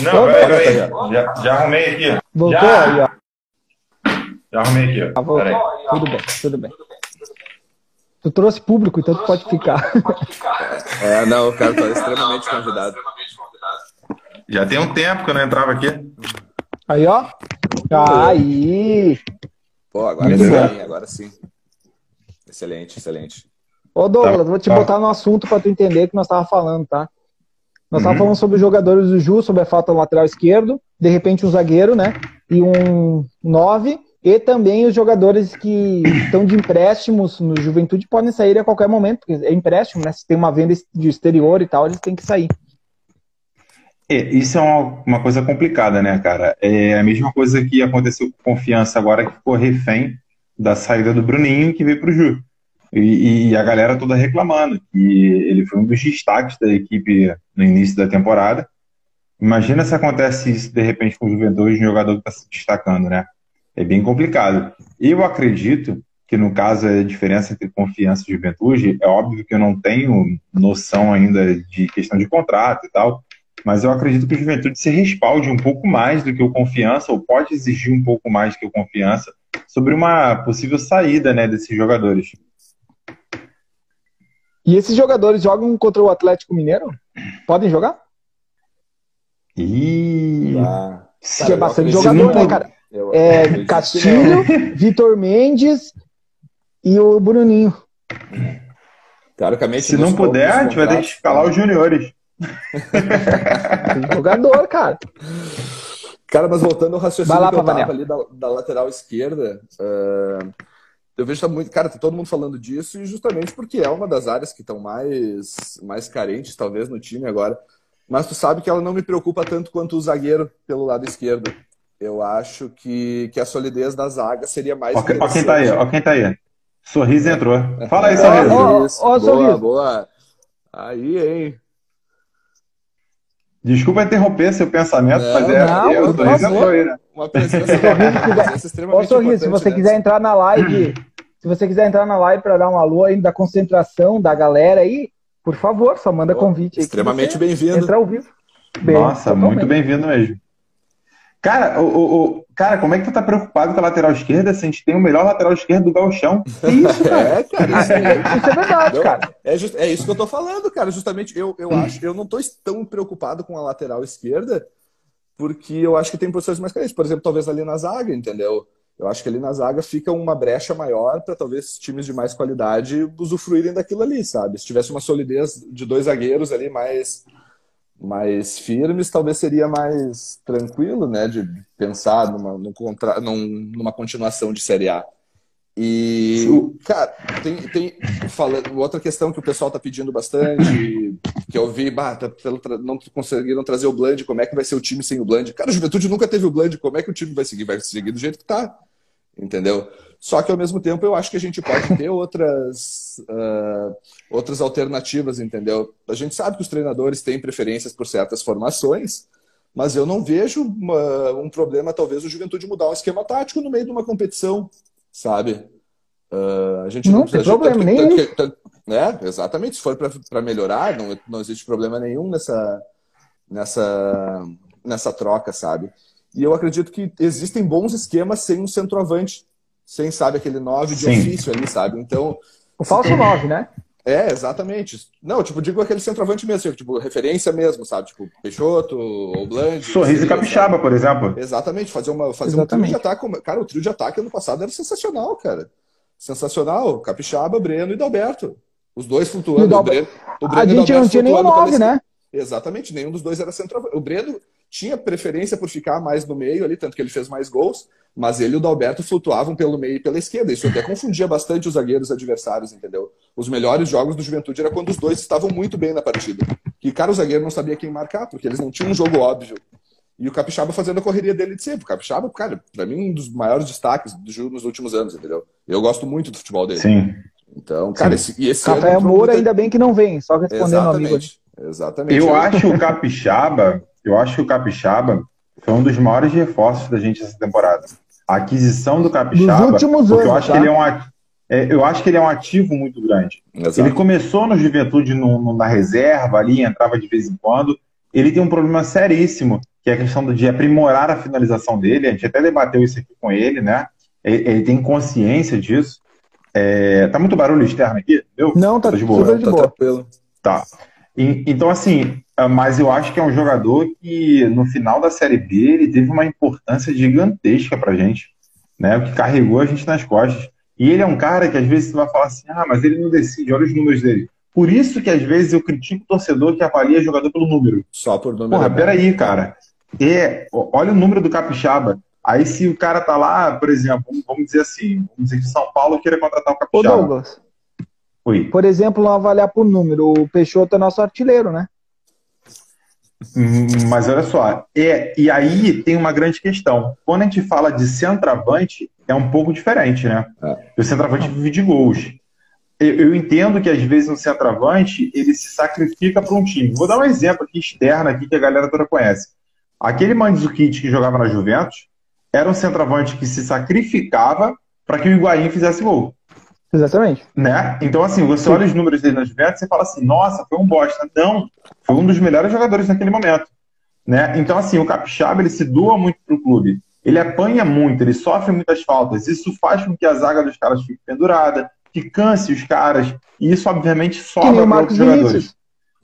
Speaker 3: Não, peraí, já, já arrumei aqui.
Speaker 1: Voltou já. aí, ó.
Speaker 3: Já arrumei aqui, ó.
Speaker 1: Ah, tudo bem, tudo bem. Tu trouxe público, então tu pode ficar. [LAUGHS]
Speaker 2: É, não, o cara tá extremamente convidado.
Speaker 3: Já tem um tempo que eu não entrava aqui.
Speaker 1: Aí, ó. Aí.
Speaker 2: Pô, agora sim, agora sim. Excelente, excelente.
Speaker 1: Ô, Douglas, tá. vou te botar no assunto para tu entender o que nós tava falando, tá? Nós uhum. falando sobre os jogadores do Ju, sobre a falta no lateral esquerdo, de repente um zagueiro, né? E um 9 e também os jogadores que estão de empréstimos no Juventude podem sair a qualquer momento, porque é empréstimo, né? Se tem uma venda de exterior e tal, eles têm que sair.
Speaker 3: É, isso é uma, uma, coisa complicada, né, cara? É a mesma coisa que aconteceu com confiança agora, que ficou refém da saída do Bruninho, que veio para o Ju. E, e, a galera toda reclamando que ele foi um dos destaques da equipe no início da temporada. Imagina se acontece isso de repente com o Juventude, um jogador que está se destacando, né? É bem complicado. Eu acredito que no caso a diferença entre confiança e juventude, é óbvio que eu não tenho noção ainda de questão de contrato e tal, mas eu acredito que o juventude se respalde um pouco mais do que o confiança, ou pode exigir um pouco mais do que o confiança, sobre uma possível saída né, desses jogadores.
Speaker 1: E esses jogadores jogam contra o Atlético Mineiro? Podem jogar?
Speaker 3: E...
Speaker 1: Ah, cara, é bastante jogador, né, cara? Eu, é, Castilho, Vitor Mendes e o Bruninho.
Speaker 3: Teoricamente, Se não puder, a gente vai ter que escalar os juniores.
Speaker 1: jogador, cara.
Speaker 2: Cara, mas voltando ao raciocínio lá, que eu tava ali da, da, lateral esquerda, uh, eu vejo tá muito, cara, tá todo mundo falando disso e justamente porque é uma das áreas que estão mais, mais carentes, talvez, no time agora. Mas tu sabe que ela não me preocupa tanto quanto o zagueiro pelo lado esquerdo. Eu acho que, que a solidez da zaga seria mais.
Speaker 3: Ó, ó quem tá aí, ó quem tá aí. Sorriso entrou. Fala aí, [LAUGHS] Sorriso.
Speaker 2: Ó, ó, ó, boa, sorriso. boa. Aí, hein?
Speaker 3: Desculpa interromper seu pensamento, não, mas é, não, eu, Sorriso entrou aí, né? Uma presença,
Speaker 1: Ô, Sorriso, se você quiser entrar na live, se você quiser entrar na live para dar uma alô aí da concentração da galera aí, por favor, só manda convite aí.
Speaker 2: Extremamente bem-vindo.
Speaker 1: Entrar ao vivo.
Speaker 3: Bem, Nossa, totalmente. muito bem-vindo mesmo. Cara, o, o, o, cara, como é que tu tá preocupado com a lateral esquerda se a gente tem o melhor lateral esquerdo do galchão?
Speaker 1: Isso, [LAUGHS] cara. É, cara, isso, é, [LAUGHS] isso é verdade, não, cara.
Speaker 2: É, just, é, isso que eu tô falando, cara. Justamente, eu, eu acho, eu não tô tão preocupado com a lateral esquerda, porque eu acho que tem posições mais carentes. Por exemplo, talvez ali na zaga, entendeu? Eu acho que ali na zaga fica uma brecha maior para talvez times de mais qualidade usufruírem daquilo ali, sabe? Se tivesse uma solidez de dois zagueiros ali mais mais firmes, talvez seria mais tranquilo, né, de pensar numa, num contra, num, numa continuação de Série A. E, cara, tem, tem falando, outra questão que o pessoal tá pedindo bastante, que eu vi, bah, tá, não conseguiram trazer o Bland, como é que vai ser o time sem o Bland? Cara, a Juventude nunca teve o Bland, como é que o time vai seguir? Vai seguir do jeito que tá, entendeu? Só que ao mesmo tempo eu acho que a gente pode ter outras, uh, outras alternativas, entendeu? A gente sabe que os treinadores têm preferências por certas formações, mas eu não vejo uma, um problema, talvez, o Juventude mudar um esquema tático no meio de uma competição, sabe?
Speaker 1: Uh, a gente não, não tem problema nem
Speaker 2: né? Exatamente, se for para melhorar, não, não existe problema nenhum nessa, nessa, nessa troca, sabe? E eu acredito que existem bons esquemas sem um centroavante sem, sabe, aquele 9 de Sim. ofício ali, sabe? Então.
Speaker 1: O falso 9, né?
Speaker 2: É, exatamente. Não, tipo, digo aquele centroavante mesmo, tipo, referência mesmo, sabe? Tipo, Peixoto, ou Blanc.
Speaker 3: Sorriso e Capixaba, sabe? por exemplo.
Speaker 2: Exatamente, fazer, uma, fazer um trio de ataque. Cara, o trio de ataque ano passado era sensacional, cara. Sensacional. Capixaba, Breno e Dalberto. Os dois flutuando. O, Breno,
Speaker 1: o Breno a gente não tinha nenhum 9, né?
Speaker 2: Exatamente, nenhum dos dois era centroavante. O Breno tinha preferência por ficar mais no meio ali, tanto que ele fez mais gols mas ele e o Dalberto flutuavam pelo meio e pela esquerda. Isso até confundia bastante os zagueiros adversários, entendeu? Os melhores jogos do Juventude era quando os dois estavam muito bem na partida. E, cara, o zagueiro não sabia quem marcar, porque eles não tinham um jogo óbvio. E o Capixaba fazendo a correria dele de sempre. O Capixaba, cara, pra mim, um dos maiores destaques do Ju nos últimos anos, entendeu? Eu gosto muito do futebol dele.
Speaker 3: Sim.
Speaker 2: Então, cara, Sim. esse, e esse
Speaker 1: Rafael Moura, ainda bem que não vem, só respondendo ao amigo.
Speaker 2: Exatamente.
Speaker 3: Eu acho o Capixaba, eu acho que o Capixaba foi um dos maiores reforços da gente essa temporada a aquisição do Capixaba, Nos últimos anos, eu acho tá? que ele é um é, eu acho que ele é um ativo muito grande. Exato. Ele começou no Juventude no, no, na reserva ali, entrava de vez em quando. Ele tem um problema seríssimo, que é a questão de aprimorar a finalização dele. A gente até debateu isso aqui com ele, né? Ele, ele tem consciência disso. É, tá muito barulho externo aqui?
Speaker 1: Eu, Não, tá, tá de boa. Super de tá boa.
Speaker 3: Tranquilo. Tá. E, então, assim, ah, mas eu acho que é um jogador que no final da Série B ele teve uma importância gigantesca pra gente, né? O que carregou a gente nas costas. E ele é um cara que às vezes você vai falar assim, ah, mas ele não decide, olha os números dele. Por isso que às vezes eu critico o torcedor que avalia jogador pelo número.
Speaker 2: Só por número.
Speaker 3: Porra, peraí, cara. É, olha o número do Capixaba. Aí se o cara tá lá, por exemplo, vamos dizer assim, vamos dizer que São Paulo queira contratar o Capixaba. Ô Douglas.
Speaker 1: Oi. Por exemplo, não avaliar por número. O Peixoto é nosso artilheiro, né?
Speaker 3: Hum, mas olha só, é, e aí tem uma grande questão. Quando a gente fala de centroavante, é um pouco diferente, né? É. O centroavante vive de gols. Eu, eu, entendo que às vezes um centroavante ele se sacrifica para um time. Vou dar um exemplo aqui externo aqui que a galera toda conhece. Aquele Mandzukic que jogava na Juventus era um centroavante que se sacrificava para que o Higuaín fizesse gol.
Speaker 1: Exatamente.
Speaker 3: Né? Então, assim, você olha os números dele na Juventus e fala assim, nossa, foi um bosta. Não, foi um dos melhores jogadores naquele momento. Né? Então, assim, o Capixaba, ele se doa muito pro clube. Ele apanha muito, ele sofre muitas faltas. Isso faz com que a zaga dos caras fique pendurada, que canse os caras. E isso, obviamente, sobra para outros jogadores.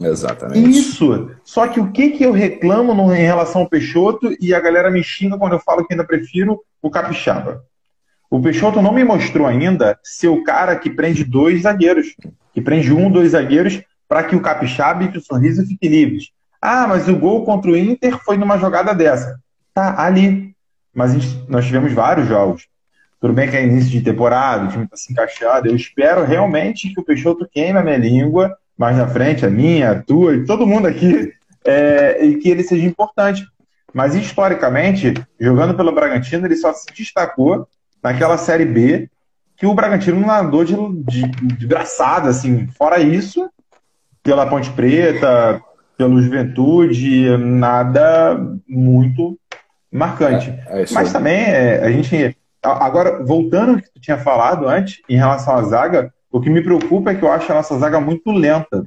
Speaker 2: Exatamente.
Speaker 3: Isso. Só que o que, que eu reclamo no, em relação ao Peixoto e a galera me xinga quando eu falo que ainda prefiro o Capixaba? O Peixoto não me mostrou ainda ser o cara que prende dois zagueiros, que prende um, dois zagueiros, para que o Capixaba e que o Sorriso fiquem livres. Ah, mas o gol contra o Inter foi numa jogada dessa. Tá ali. Mas gente, nós tivemos vários jogos. Tudo bem que é início de temporada, o time está se encaixado. Eu espero realmente que o Peixoto queime a minha língua mais na frente, a minha, a tua e todo mundo aqui, [LAUGHS] é, e que ele seja importante. Mas historicamente, jogando pelo Bragantino, ele só se destacou naquela Série B que o Bragantino não andou de, de, de braçada, assim. Fora isso, pela Ponte Preta, pelo Juventude, nada muito marcante. É, é Mas também é, a gente. Agora, voltando ao que tu tinha falado antes, em relação à zaga, o que me preocupa é que eu acho a nossa zaga muito lenta.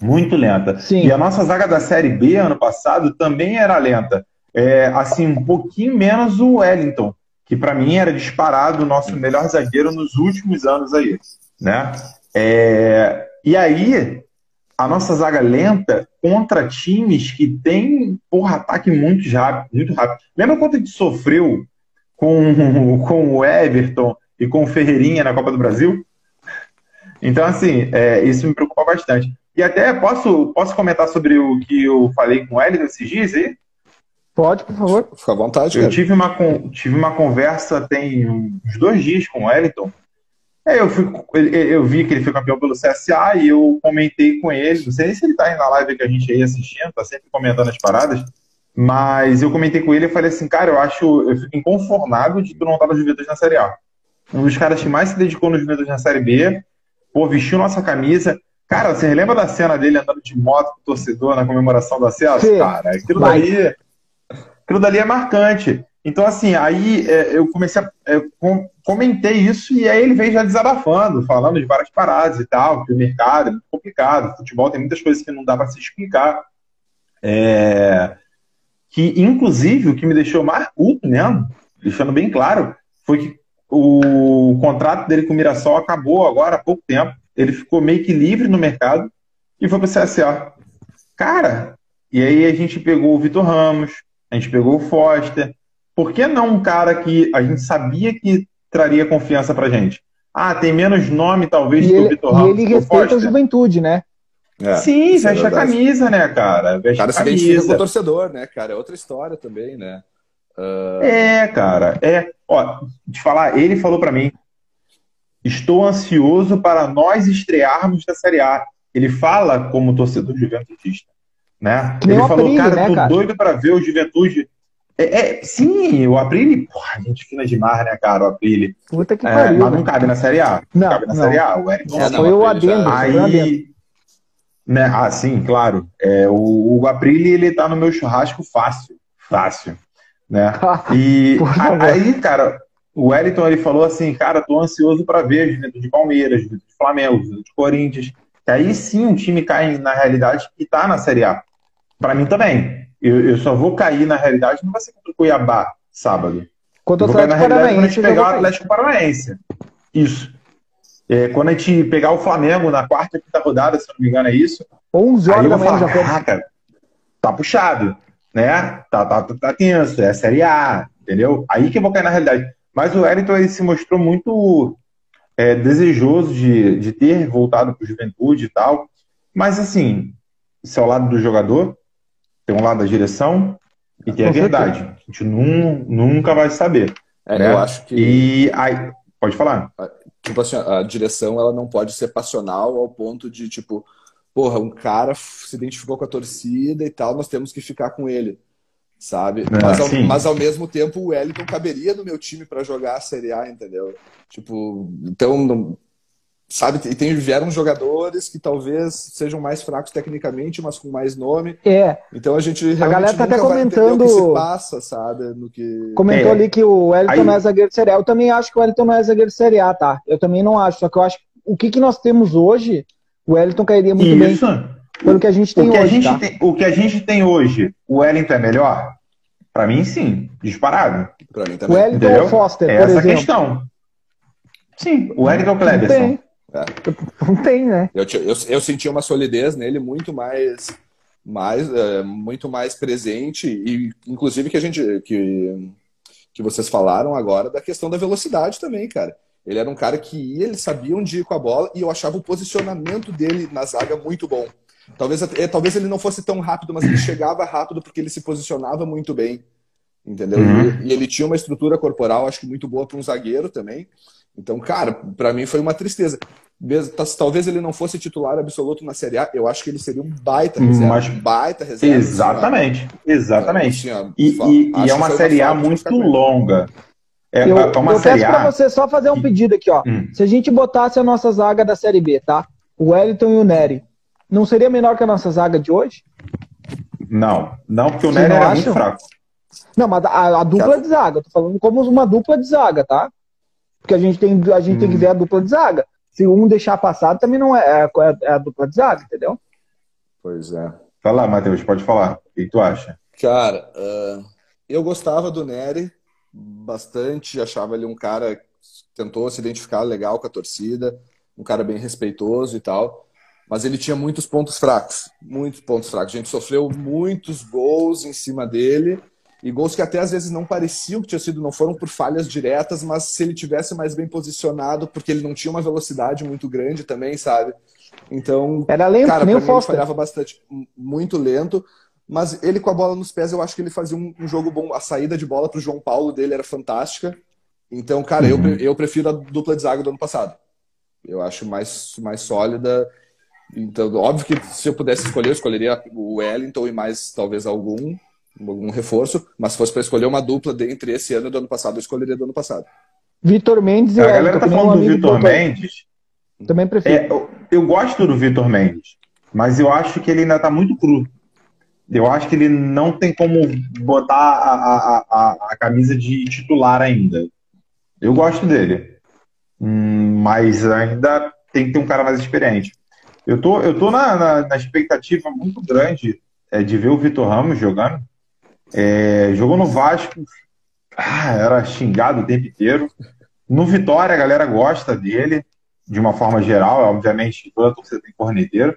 Speaker 3: Muito lenta. Sim. E a nossa zaga da Série B ano passado também era lenta. É, assim, um pouquinho menos o Wellington, que para mim era disparado o nosso melhor zagueiro nos últimos anos aí. Né? É, e aí, a nossa zaga lenta contra times que tem, porra, ataque muito rápido, muito rápido. Lembra quanto a gente sofreu com, com o Everton e com o Ferreirinha na Copa do Brasil? Então, assim, é, isso me preocupa bastante. E até posso, posso comentar sobre o que eu falei com o Hélio esses dias aí?
Speaker 1: Pode, por favor.
Speaker 2: Fica à vontade.
Speaker 3: Eu tive uma, tive uma conversa tem uns dois dias com o Wellington é, eu, fui, eu vi que ele foi campeão pelo CSA e eu comentei com ele. Não sei nem se ele tá aí na live que a gente aí assistindo, tá sempre comentando as paradas. Mas eu comentei com ele e falei assim, cara, eu acho, eu fico inconformado de tu não estar no Juventude na Série A. Um dos caras que mais se dedicou no Juventude na Série B, pô, vestiu nossa camisa. Cara, você lembra da cena dele andando de moto com o torcedor na comemoração do acesso? Sim. Cara, aquilo dali, aquilo dali é marcante. Então, assim, aí é, eu comecei a. É, com, comentei isso e aí ele veio já desabafando, falando de várias paradas e tal, que o mercado é muito complicado, futebol tem muitas coisas que não dá para se explicar. É, que, inclusive, o que me deixou mais puto mesmo, deixando bem claro, foi que o contrato dele com o Mirassol acabou agora há pouco tempo. Ele ficou meio que livre no mercado e foi para o CSA. Cara, e aí a gente pegou o Vitor Ramos, a gente pegou o Foster, por que não um cara que a gente sabia que traria confiança pra gente? Ah, tem menos nome, talvez,
Speaker 1: que o Vitor Ramos. E ele respeita a juventude, né?
Speaker 3: É, Sim, é veste é a camisa, né, cara? Veste
Speaker 2: cara a camisa. se identifica com o torcedor, né, cara? É outra história também, né?
Speaker 3: Uh... É, cara. É. Ó, de falar, ele falou para mim: estou ansioso para nós estrearmos da Série A. Ele fala como torcedor juventudista. Né? ele falou, cara, né, tô cara? doido para ver o Juventude é, é, sim, o Aprile, porra, gente fina demais, né, cara, o Aprile.
Speaker 1: Puta que é, pariu.
Speaker 3: Mas não cabe na Série A.
Speaker 1: Não,
Speaker 3: cabe na
Speaker 1: não.
Speaker 3: Série A. O Eric
Speaker 1: é, foi o adendo.
Speaker 3: Aí, né, ah, sim, claro. É, o, o Aprile, ele tá no meu churrasco fácil. Fácil. Né? [LAUGHS] E aí, cara, o Wellington, ele falou assim, cara, tô ansioso para ver Juventude de Palmeiras, Juventude de Flamengo, Juventude de Corinthians. Que aí sim o time cai na realidade e tá na Série A. Para mim também. Eu, eu só vou cair na realidade, não vai ser contra o Cuiabá sábado.
Speaker 1: Contra o Atlético Paranaense. Quando a gente
Speaker 3: pegar o Atlético Paranaense. Isso. É, quando a gente pegar o Flamengo na quarta quinta rodada, se não me engano, é isso.
Speaker 1: 11 horas da manhã já
Speaker 3: Caraca, tá puxado, né? Tá, tá, tá tenso, é Série A, entendeu? Aí que eu vou cair na realidade. Mas o Wellington ele se mostrou muito é, desejoso de, de ter voltado para o Juventude e tal. Mas assim, isso é o lado do jogador. Tem um lado da direção e tem a verdade. A gente num, nunca vai saber.
Speaker 2: É, né? Eu acho que.
Speaker 3: E aí, pode falar.
Speaker 2: Tipo assim, a direção ela não pode ser passional ao ponto de, tipo, porra, um cara se identificou com a torcida e tal, nós temos que ficar com ele. Sabe? É, mas, ao, mas, ao, mesmo tempo o Wellington caberia no meu time para jogar a Série A, entendeu? Tipo, então sabe, e tem, vieram jogadores que talvez sejam mais fracos tecnicamente, mas com mais nome.
Speaker 1: É.
Speaker 2: Então a gente
Speaker 1: a galera tá até comentando
Speaker 2: o que se passa, sabe, no que
Speaker 1: Comentou é. ali que o Wellington Aí... não é zagueiro de Série A. Eu também acho que o Wellington não é zagueiro de Série A, tá? Eu também não acho, só que eu acho o que que nós temos hoje, o Wellington cairia muito Isso. bem. Pelo que a gente tem
Speaker 3: o que
Speaker 1: hoje,
Speaker 3: a gente
Speaker 1: tá?
Speaker 3: tem, o que a gente tem hoje, o Wellington é melhor? Para mim sim, disparado.
Speaker 2: Para mim também.
Speaker 1: O Wellington ou Foster,
Speaker 3: é
Speaker 1: por
Speaker 3: essa
Speaker 1: exemplo.
Speaker 3: questão. Sim, o Wellington Cleberson.
Speaker 1: É. Não tem, né?
Speaker 2: Eu, eu, eu, senti uma solidez nele muito mais, mais é, muito mais presente e inclusive que a gente que, que vocês falaram agora da questão da velocidade também, cara. Ele era um cara que ia, ele sabia onde ir com a bola e eu achava o posicionamento dele na zaga muito bom. Talvez, é, talvez ele não fosse tão rápido, mas ele chegava rápido porque ele se posicionava muito bem. entendeu? Uhum. E, e, ele tinha uma estrutura corporal, acho que muito boa para um zagueiro também. Então, cara, para mim foi uma tristeza. Talvez ele não fosse titular absoluto na Série A, eu acho que ele seria um baita reserva. Mas, um baita reserva.
Speaker 3: Exatamente, assim, exatamente. Assim, e, e, e é uma Série A muito longa.
Speaker 1: É, eu, é uma eu peço para você só fazer um pedido aqui, ó. Hum. Se a gente botasse a nossa zaga da Série B, tá? O Wellington e o Nery, não seria menor que a nossa zaga de hoje?
Speaker 3: Não, não, porque o Nery era acham? muito fraco.
Speaker 1: Não, mas a, a dupla de zaga, eu tô falando como uma dupla de zaga, tá? Porque a gente tem, a gente hum. tem que hum. ver a dupla de zaga. Se um deixar passado, também não é, é, é a dupla de zaga, entendeu?
Speaker 2: Pois é.
Speaker 3: Fala, Matheus, pode falar. O que tu acha?
Speaker 2: Cara, uh, eu gostava do Nery bastante, achava ele um cara que tentou se identificar legal com a torcida, um cara bem respeitoso e tal, mas ele tinha muitos pontos fracos, muitos pontos fracos. A gente sofreu muitos gols em cima dele e gols que até às vezes não pareciam que tinha sido, não foram por falhas diretas, mas se ele tivesse mais bem posicionado, porque ele não tinha uma velocidade muito grande também, sabe? Então,
Speaker 1: era lento, cara, nem o Foster.
Speaker 2: Ele falhava bastante, muito lento. Mas ele com a bola nos pés, eu acho que ele fazia um, um jogo bom. A saída de bola para o João Paulo dele era fantástica. Então, cara, uhum. eu, eu prefiro a dupla de zaga do ano passado. Eu acho mais, mais sólida. Então, óbvio que se eu pudesse escolher, eu escolheria o Wellington e mais talvez algum, algum reforço. Mas se fosse para escolher uma dupla de, entre esse ano e do ano passado, eu escolheria do ano passado.
Speaker 1: Vitor Mendes e
Speaker 3: A galera tá falando do Vitor Mendes.
Speaker 1: Também prefiro.
Speaker 3: É, eu, eu gosto do Vitor Mendes, mas eu acho que ele ainda tá muito cru. Eu acho que ele não tem como botar a, a, a, a camisa de titular ainda. Eu gosto dele. Hum, mas ainda tem que ter um cara mais experiente. Eu tô, eu tô na, na, na expectativa muito grande é, de ver o Vitor Ramos jogando. É, jogou no Vasco, ah, era xingado o tempo inteiro. No Vitória, a galera gosta dele, de uma forma geral. Obviamente, toda a torcida tem corneteiro.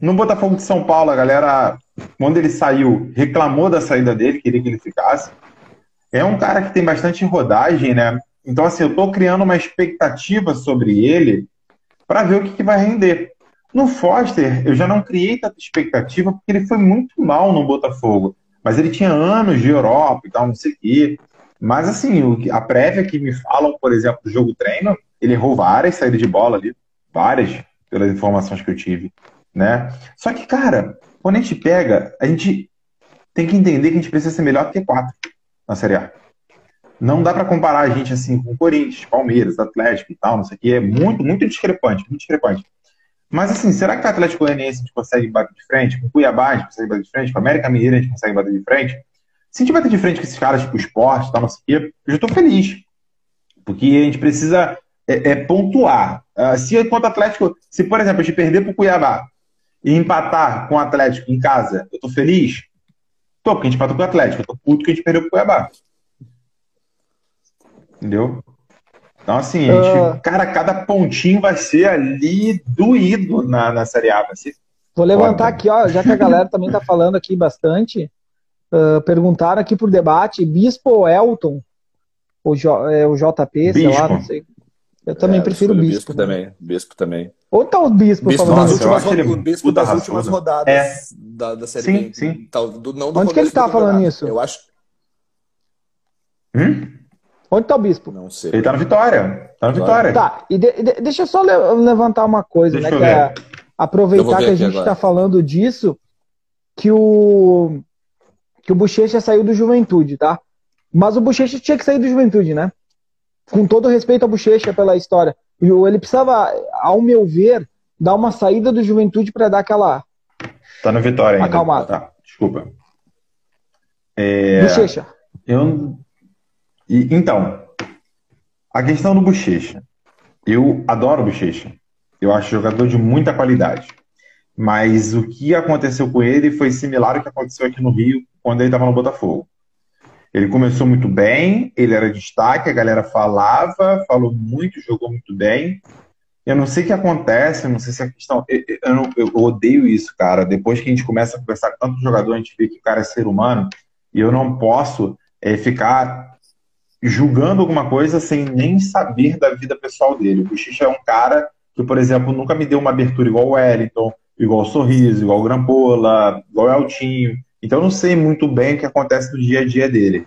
Speaker 3: No Botafogo de São Paulo, a galera, quando ele saiu, reclamou da saída dele, queria que ele ficasse. É um cara que tem bastante rodagem, né? Então, assim, eu tô criando uma expectativa sobre ele para ver o que, que vai render. No Foster, eu já não criei tanta expectativa porque ele foi muito mal no Botafogo. Mas ele tinha anos de Europa e tal, não sei o quê. Mas, assim, a prévia que me falam, por exemplo, do jogo treino, ele errou várias saídas de bola ali, várias, pelas informações que eu tive né? Só que, cara, quando a gente pega, a gente tem que entender que a gente precisa ser melhor do que quatro na Série A. Não dá para comparar a gente assim com Corinthians, Palmeiras, Atlético e tal, não sei o que. É muito, muito discrepante, muito discrepante. Mas assim, será que o Atlético Goianiense a gente consegue bater de frente? Com o Cuiabá a gente consegue bater de frente? Com o América Mineira a gente consegue bater de frente? Se a gente bater de frente com esses caras, tipo esporte e tal, não sei o quê, eu já tô feliz. Porque a gente precisa é, é pontuar. Uh, se enquanto Atlético, se por exemplo a gente perder pro Cuiabá e empatar com o Atlético em casa, eu tô feliz? Tô, porque a gente empatou com o Atlético. Eu tô puto que a gente perdeu pro Cuiabá. Entendeu? Então, assim, a gente, uh... cara, cada pontinho vai ser ali doído na, na Série A. Vai ser
Speaker 1: Vou levantar foda. aqui, ó, já que a galera também tá falando aqui bastante. Uh, perguntaram aqui por debate: Bispo ou Elton? O, J, é, o JP, Bispo. sei lá, não sei. Eu também é, prefiro o bispo.
Speaker 2: Bispo também. Bispo também.
Speaker 1: Ou tá o bispo,
Speaker 2: bispo falando das últimas, o bispo das últimas rodadas é. da, da Série
Speaker 3: sim, B. Sim.
Speaker 2: Tal, do, não do
Speaker 1: Onde que ele tá falando isso?
Speaker 2: Eu acho.
Speaker 3: Hum?
Speaker 1: Onde tá o bispo?
Speaker 2: Não sei.
Speaker 3: Ele tá na Vitória. Tá na Vitória.
Speaker 1: Tá, e de, de, deixa eu só levantar uma coisa, deixa né? Que é aproveitar que a gente agora. tá falando disso, que o que o Bochecha saiu do Juventude, tá? Mas o Bochecha tinha que sair do Juventude, né? com todo respeito ao Bochecha pela história, ele precisava, ao meu ver, dar uma saída do Juventude para dar aquela.
Speaker 3: Tá no Vitória ainda.
Speaker 1: Acalmada.
Speaker 3: Tá, desculpa. É...
Speaker 1: Bochecha.
Speaker 3: Eu... E, então, a questão do Bochecha. Eu adoro o Bochecha. Eu acho jogador de muita qualidade. Mas o que aconteceu com ele foi similar ao que aconteceu aqui no Rio quando ele estava no Botafogo. Ele começou muito bem, ele era destaque, a galera falava, falou muito, jogou muito bem. Eu não sei o que acontece, não sei se a questão. Eu, eu, eu, odeio isso, cara. Depois que a gente começa a conversar com tanto jogador, a gente vê que o cara é ser humano, e eu não posso é, ficar julgando alguma coisa sem nem saber da vida pessoal dele. O Xixi é um cara que, por exemplo, nunca me deu uma abertura igual o Wellington, igual o Sorriso, igual o Grampola, igual o Altinho. Então eu não sei muito bem o que acontece no dia a dia dele.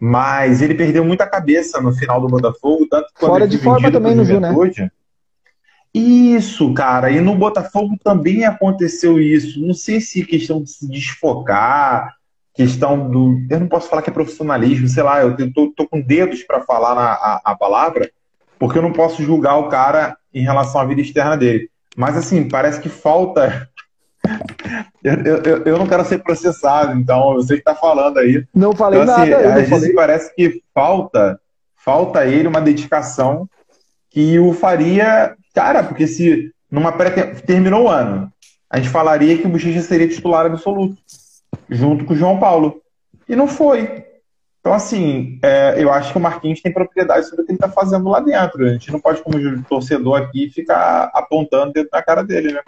Speaker 3: Mas ele perdeu muita cabeça no final do Botafogo, tanto quando
Speaker 1: Fora
Speaker 3: ele
Speaker 1: de forma também no né?
Speaker 3: Juventude. Isso, cara. E no Botafogo também aconteceu isso. Não sei se questão de se desfocar, questão do. Eu não posso falar que é profissionalismo, sei lá, eu tô, tô com dedos para falar na, a, a palavra, porque eu não posso julgar o cara em relação à vida externa dele. Mas assim, parece que falta. [LAUGHS] Eu, eu, eu não quero ser processado, então você que está falando aí.
Speaker 1: Não falei
Speaker 3: Então, assim,
Speaker 1: nada. eu
Speaker 3: às vezes parece que falta, falta a ele uma dedicação que o faria, cara, porque se numa pré terminou o ano, a gente falaria que o Bochecha seria titular absoluto, junto com o João Paulo. E não foi. Então, assim, é, eu acho que o Marquinhos tem propriedade sobre o que ele está fazendo lá dentro. A gente não pode, como torcedor aqui, ficar apontando dentro da cara dele, né?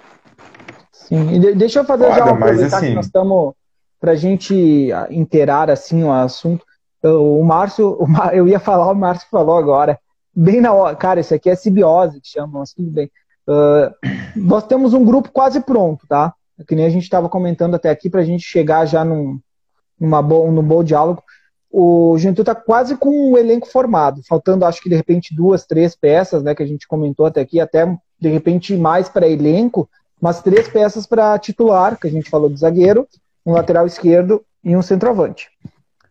Speaker 1: Sim, e de- deixa eu fazer
Speaker 3: Olha,
Speaker 1: já uma
Speaker 3: mas
Speaker 1: aproveitar
Speaker 3: assim-
Speaker 1: que nós estamos para a gente inteirar assim o assunto. Eu- O Márcio, o Má- eu ia falar, o Márcio falou agora, bem na hora. Cara, isso aqui é simbiose que chamam, mas tudo bem. Ah, nós temos um grupo quase pronto, tá? Que nem a gente estava comentando até aqui para a gente chegar já num, numa bo, num bom diálogo. O Juventude está quase com o elenco formado, faltando acho que de repente duas, três peças, né? Que a gente comentou até aqui, até de repente mais para elenco, mas três peças para titular, que a gente falou de zagueiro, um lateral esquerdo e um centroavante.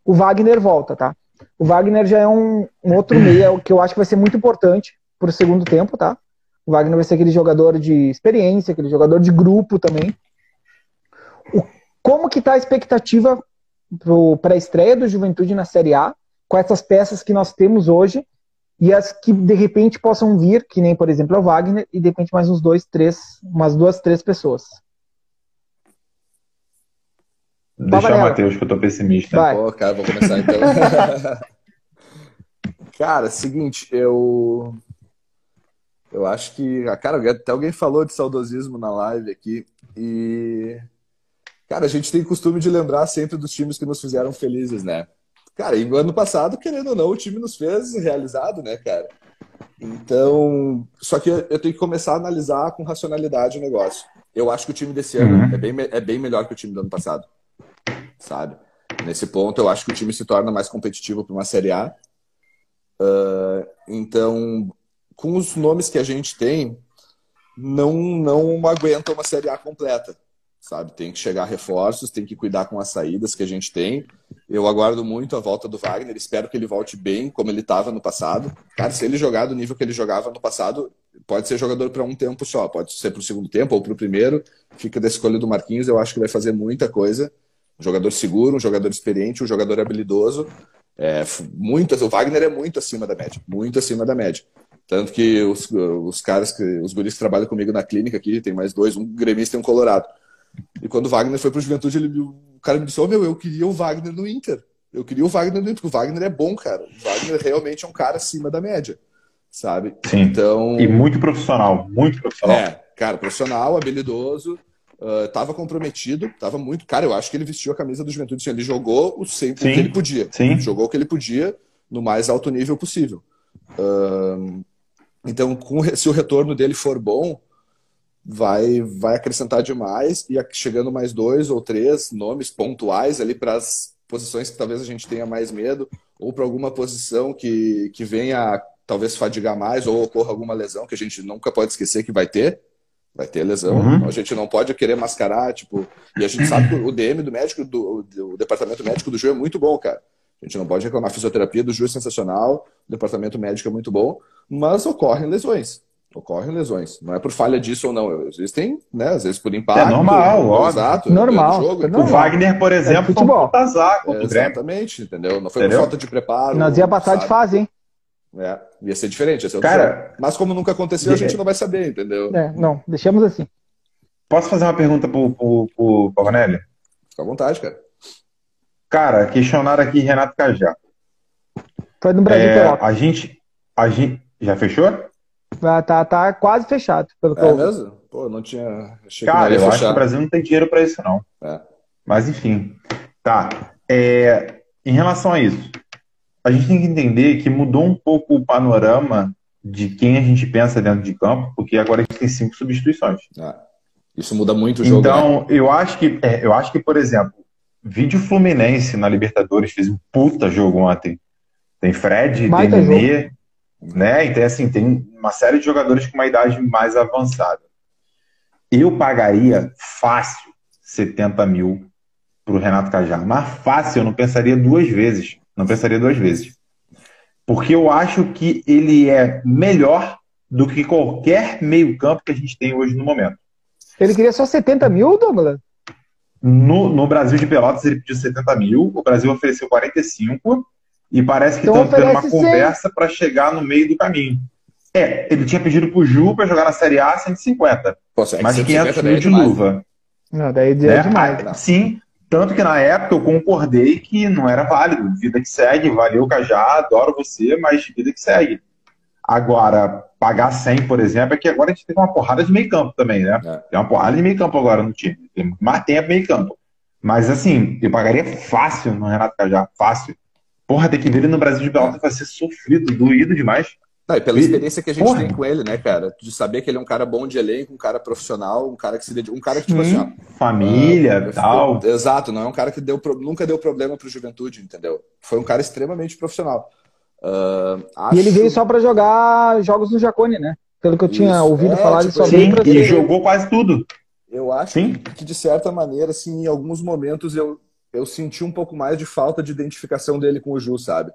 Speaker 1: O Wagner volta, tá? O Wagner já é um, um outro [CLEARS THROAT] meia que eu acho que vai ser muito importante para o segundo tempo, tá? O Wagner vai ser aquele jogador de experiência, aquele jogador de grupo também. O- como que tá a expectativa para a estreia do Juventude na Série A, com essas peças que nós temos hoje e as que de repente possam vir, que nem, por exemplo, é o Wagner, e de repente mais uns dois, três, umas duas, três pessoas.
Speaker 3: Deixa o. Matheus, que eu tô pessimista.
Speaker 1: Vai.
Speaker 2: Pô, cara, vou começar então. [LAUGHS] cara, seguinte, eu. Eu acho que. ah, Cara, até alguém falou de saudosismo na live aqui. E. Cara, a gente tem costume de lembrar sempre dos times que nos fizeram felizes, né? Cara, e no ano passado, querendo ou não, o time nos fez realizado, né, cara? Então. Só que eu tenho que começar a analisar com racionalidade o negócio. Eu acho que o time desse ano
Speaker 3: Uhum.
Speaker 2: é, bem, é bem melhor que o time do ano passado. Sabe? Nesse ponto, eu acho que o time se torna mais competitivo para uma Série A. Ah, então, com os nomes que a gente tem, não, não aguenta uma Série A completa. Sabe? Tem que chegar reforços, tem que cuidar com as saídas que a gente tem. Eu aguardo muito a volta do Wagner, espero que ele volte bem, como ele estava no passado. Cara, se ele jogar do nível que ele jogava no passado, pode ser jogador para um tempo só, pode ser para o segundo tempo ou para o primeiro. Fica da escolha do Marquinhos, eu acho que vai fazer muita coisa. Um jogador seguro, um jogador experiente, um jogador habilidoso. É, muitas, o Wagner é muito acima da média, muito acima da média. Tanto que os, os caras, que, os guris que trabalham comigo na clínica aqui, tem mais dois, um gremista e um colorado. E quando o Wagner foi pro Juventude, ele, o cara me disse: Ô meu, eu queria o Wagner no Inter. Eu queria o Wagner no Inter, porque o Wagner é bom, cara. O Wagner realmente é um cara acima da média, sabe?
Speaker 3: Sim.
Speaker 2: Então.
Speaker 3: E muito profissional, muito profissional.
Speaker 2: É, cara, profissional, habilidoso, ah, tava comprometido, tava muito. Cara, eu acho que ele vestiu a camisa do Juventude, assim, ele jogou o, sempre,
Speaker 3: Sim,
Speaker 2: o que ele podia.
Speaker 3: sim.
Speaker 2: Jogou o que ele podia no mais alto nível possível. Ahn, então, com o se o retorno dele for bom, vai, vai acrescentar demais e chegando mais dois ou três nomes pontuais ali para as posições que talvez a gente tenha mais medo ou para alguma posição que, que venha talvez fadigar mais ou ocorra alguma lesão que a gente nunca pode esquecer que vai ter. Vai ter lesão.
Speaker 3: Uhum.
Speaker 2: Então, a gente não pode querer mascarar, tipo. E a gente sabe que o DM do médico, do, do departamento médico do Ju é muito bom, cara. A gente não pode reclamar. A fisioterapia do Ju é sensacional, o departamento médico é muito bom, mas ocorrem lesões. Ocorrem lesões. Não é por falha disso ou não. Existem, né? Às vezes por impacto.
Speaker 3: É normal, óbvio.
Speaker 2: Exato.
Speaker 1: Normal,
Speaker 2: no jogo,
Speaker 1: é
Speaker 2: então,
Speaker 3: O Wagner, por exemplo, foi um
Speaker 1: futebol.
Speaker 3: puta azar contra
Speaker 2: é,
Speaker 3: o Grêmio.
Speaker 2: exatamente, entendeu? Não foi
Speaker 3: Entendeu?
Speaker 2: por falta de preparo.
Speaker 1: Nós ia passar de
Speaker 2: sabe?
Speaker 1: fase, hein?
Speaker 2: É, ia ser diferente. Ia ser
Speaker 3: Cara,
Speaker 2: mas como nunca aconteceu, a
Speaker 3: de-
Speaker 2: gente não vai saber, entendeu?
Speaker 1: É, não, deixamos assim.
Speaker 3: Posso fazer uma pergunta pro, pro, pro Cornélio?
Speaker 2: Fica à vontade, cara.
Speaker 3: Cara, questionaram aqui Renato Cajá.
Speaker 1: Foi no Brasil
Speaker 3: É,
Speaker 1: Pelotas.
Speaker 3: a gente, a gente. Já fechou?
Speaker 1: Tá, tá, tá quase fechado, pelo que
Speaker 2: É
Speaker 1: eu
Speaker 2: mesmo? Pô, não tinha. Achei
Speaker 3: Cara, eu acho que o Brasil não tem dinheiro pra isso, não.
Speaker 2: É.
Speaker 3: Mas enfim. Tá. É, em relação a isso, a gente tem que entender que mudou um pouco o panorama de quem a gente pensa dentro de campo, porque agora a gente tem cinco substituições.
Speaker 2: Ah, isso muda muito o jogo. né?
Speaker 3: Então, eu acho que, é, eu acho que, por exemplo, vídeo Fluminense na Libertadores fez um puta jogo ontem. Tem Fred,
Speaker 1: Baita
Speaker 3: tem Nenê, né? Então, assim, tem uma série de jogadores com uma idade mais avançada. Eu pagaria fácil 70 mil pro Renato Cajá. Mas fácil, eu não pensaria duas vezes. Não pensaria duas vezes. Porque eu acho que ele é melhor do que qualquer meio-campo que a gente tem hoje no momento.
Speaker 1: Ele queria só 70 mil, Douglas?
Speaker 3: No, no Brasil de Pelotas ele pediu 70 mil, o Brasil ofereceu 45 e parece que
Speaker 1: Então
Speaker 3: estão tendo uma conversa para chegar no meio do caminho. É, ele tinha pedido pro Ju para jogar na Série A 150,
Speaker 2: Pô, é que
Speaker 3: mas
Speaker 2: 150
Speaker 3: 500
Speaker 2: daí
Speaker 3: mil
Speaker 2: é
Speaker 3: de
Speaker 2: demais.
Speaker 3: luva.
Speaker 1: Não, daí é
Speaker 3: né?
Speaker 1: demais.
Speaker 3: Ah, Sim, tanto que na época eu concordei que não era válido. Vida que segue, valeu Cajá, adoro você, mas vida que segue. Agora, pagar 100, por exemplo, é que agora a gente teve uma porrada de meio campo também, né?
Speaker 2: É.
Speaker 3: Tem uma porrada de meio campo agora no time. Tem mais tempo meio campo. Mas assim, eu pagaria fácil no Renato Cajá, fácil. Porra, tem que ver ele no Brasil de Pelotas vai ser sofrido, doído demais.
Speaker 2: Não, e pela
Speaker 3: E-
Speaker 2: experiência que a gente
Speaker 3: Porra.
Speaker 2: tem com ele, né, cara? De saber que ele é um cara bom de elenco, um cara profissional, um cara que se dedica, um cara que, tipo assim, ó,
Speaker 3: Família,
Speaker 2: ah,
Speaker 3: tal.
Speaker 2: Exato, não é um cara que deu, pro- nunca deu problema pro juventude, entendeu? Foi um cara extremamente profissional. Ah,
Speaker 1: E ele
Speaker 2: acho-
Speaker 1: veio só pra jogar jogos no Jacone, né? Pelo que eu tinha
Speaker 2: Isso.
Speaker 1: ouvido
Speaker 2: É,
Speaker 1: falar, ele
Speaker 2: tipo,
Speaker 1: só
Speaker 3: Sim,
Speaker 1: veio pra
Speaker 3: e
Speaker 1: ser...
Speaker 3: jogou quase tudo.
Speaker 2: Eu acho
Speaker 3: Sim.
Speaker 2: que, de certa maneira, assim, em alguns momentos eu, eu senti um pouco mais de falta de identificação dele com o Ju, sabe?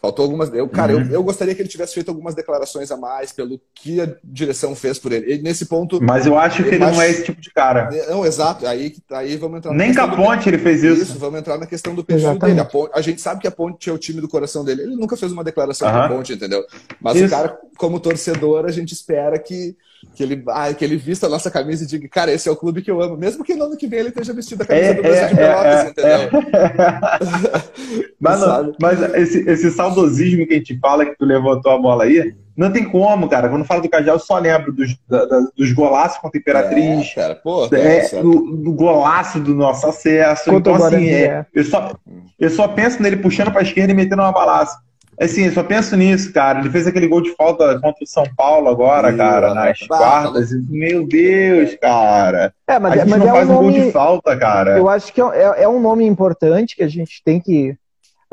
Speaker 2: Faltou algumas. Eu, cara,
Speaker 3: Uhum.
Speaker 2: eu, eu gostaria que ele tivesse feito algumas declarações a mais pelo que a direção fez por ele. E nesse ponto.
Speaker 3: Mas eu acho que ele não é esse tipo de cara.
Speaker 2: Não, exato. Aí, aí vamos entrar na
Speaker 3: Nem com a
Speaker 2: do-
Speaker 3: ponte ele fez isso.
Speaker 2: Isso, vamos entrar na questão do perfil
Speaker 1: Exatamente.
Speaker 2: dele. A, Ponte- a gente sabe que a Ponte é o time do coração dele. Ele nunca fez uma declaração
Speaker 3: Aham.
Speaker 2: pra Ponte, entendeu? Mas
Speaker 3: Isso.
Speaker 2: o cara, como torcedor, a gente espera que, que, ele, ah, que ele vista a nossa camisa e diga, cara, esse é o clube que eu amo. Mesmo que no ano que vem ele esteja vestido a camisa
Speaker 3: É,
Speaker 2: do Brasil de
Speaker 3: é,
Speaker 2: Pelotas,
Speaker 3: é,
Speaker 2: entendeu? [LAUGHS]
Speaker 3: Mas, não, mas esse, esse saudosismo que a gente fala, que tu levantou a bola aí, não tem como, cara. Quando falo do Cajá, eu só lembro dos, da- da- dos golaços contra a Imperatriz,
Speaker 2: É, cara, pô,
Speaker 3: é,
Speaker 2: é, certo.
Speaker 3: do, do golaço do nosso acesso.
Speaker 1: Contra
Speaker 3: então, assim, é,
Speaker 1: é.
Speaker 3: eu, só, eu só penso nele puxando pra esquerda e metendo uma balaça. Assim, eu só penso nisso, cara. Ele fez aquele gol de falta contra o São Paulo agora,
Speaker 2: Ih,
Speaker 3: cara, nas quartas. Meu Deus, cara.
Speaker 1: É, mas,
Speaker 3: a gente
Speaker 1: mas
Speaker 3: não
Speaker 1: é
Speaker 3: faz um gol
Speaker 1: nome...
Speaker 3: de falta, cara.
Speaker 1: Eu acho que é, é- é um nome importante que a gente tem que.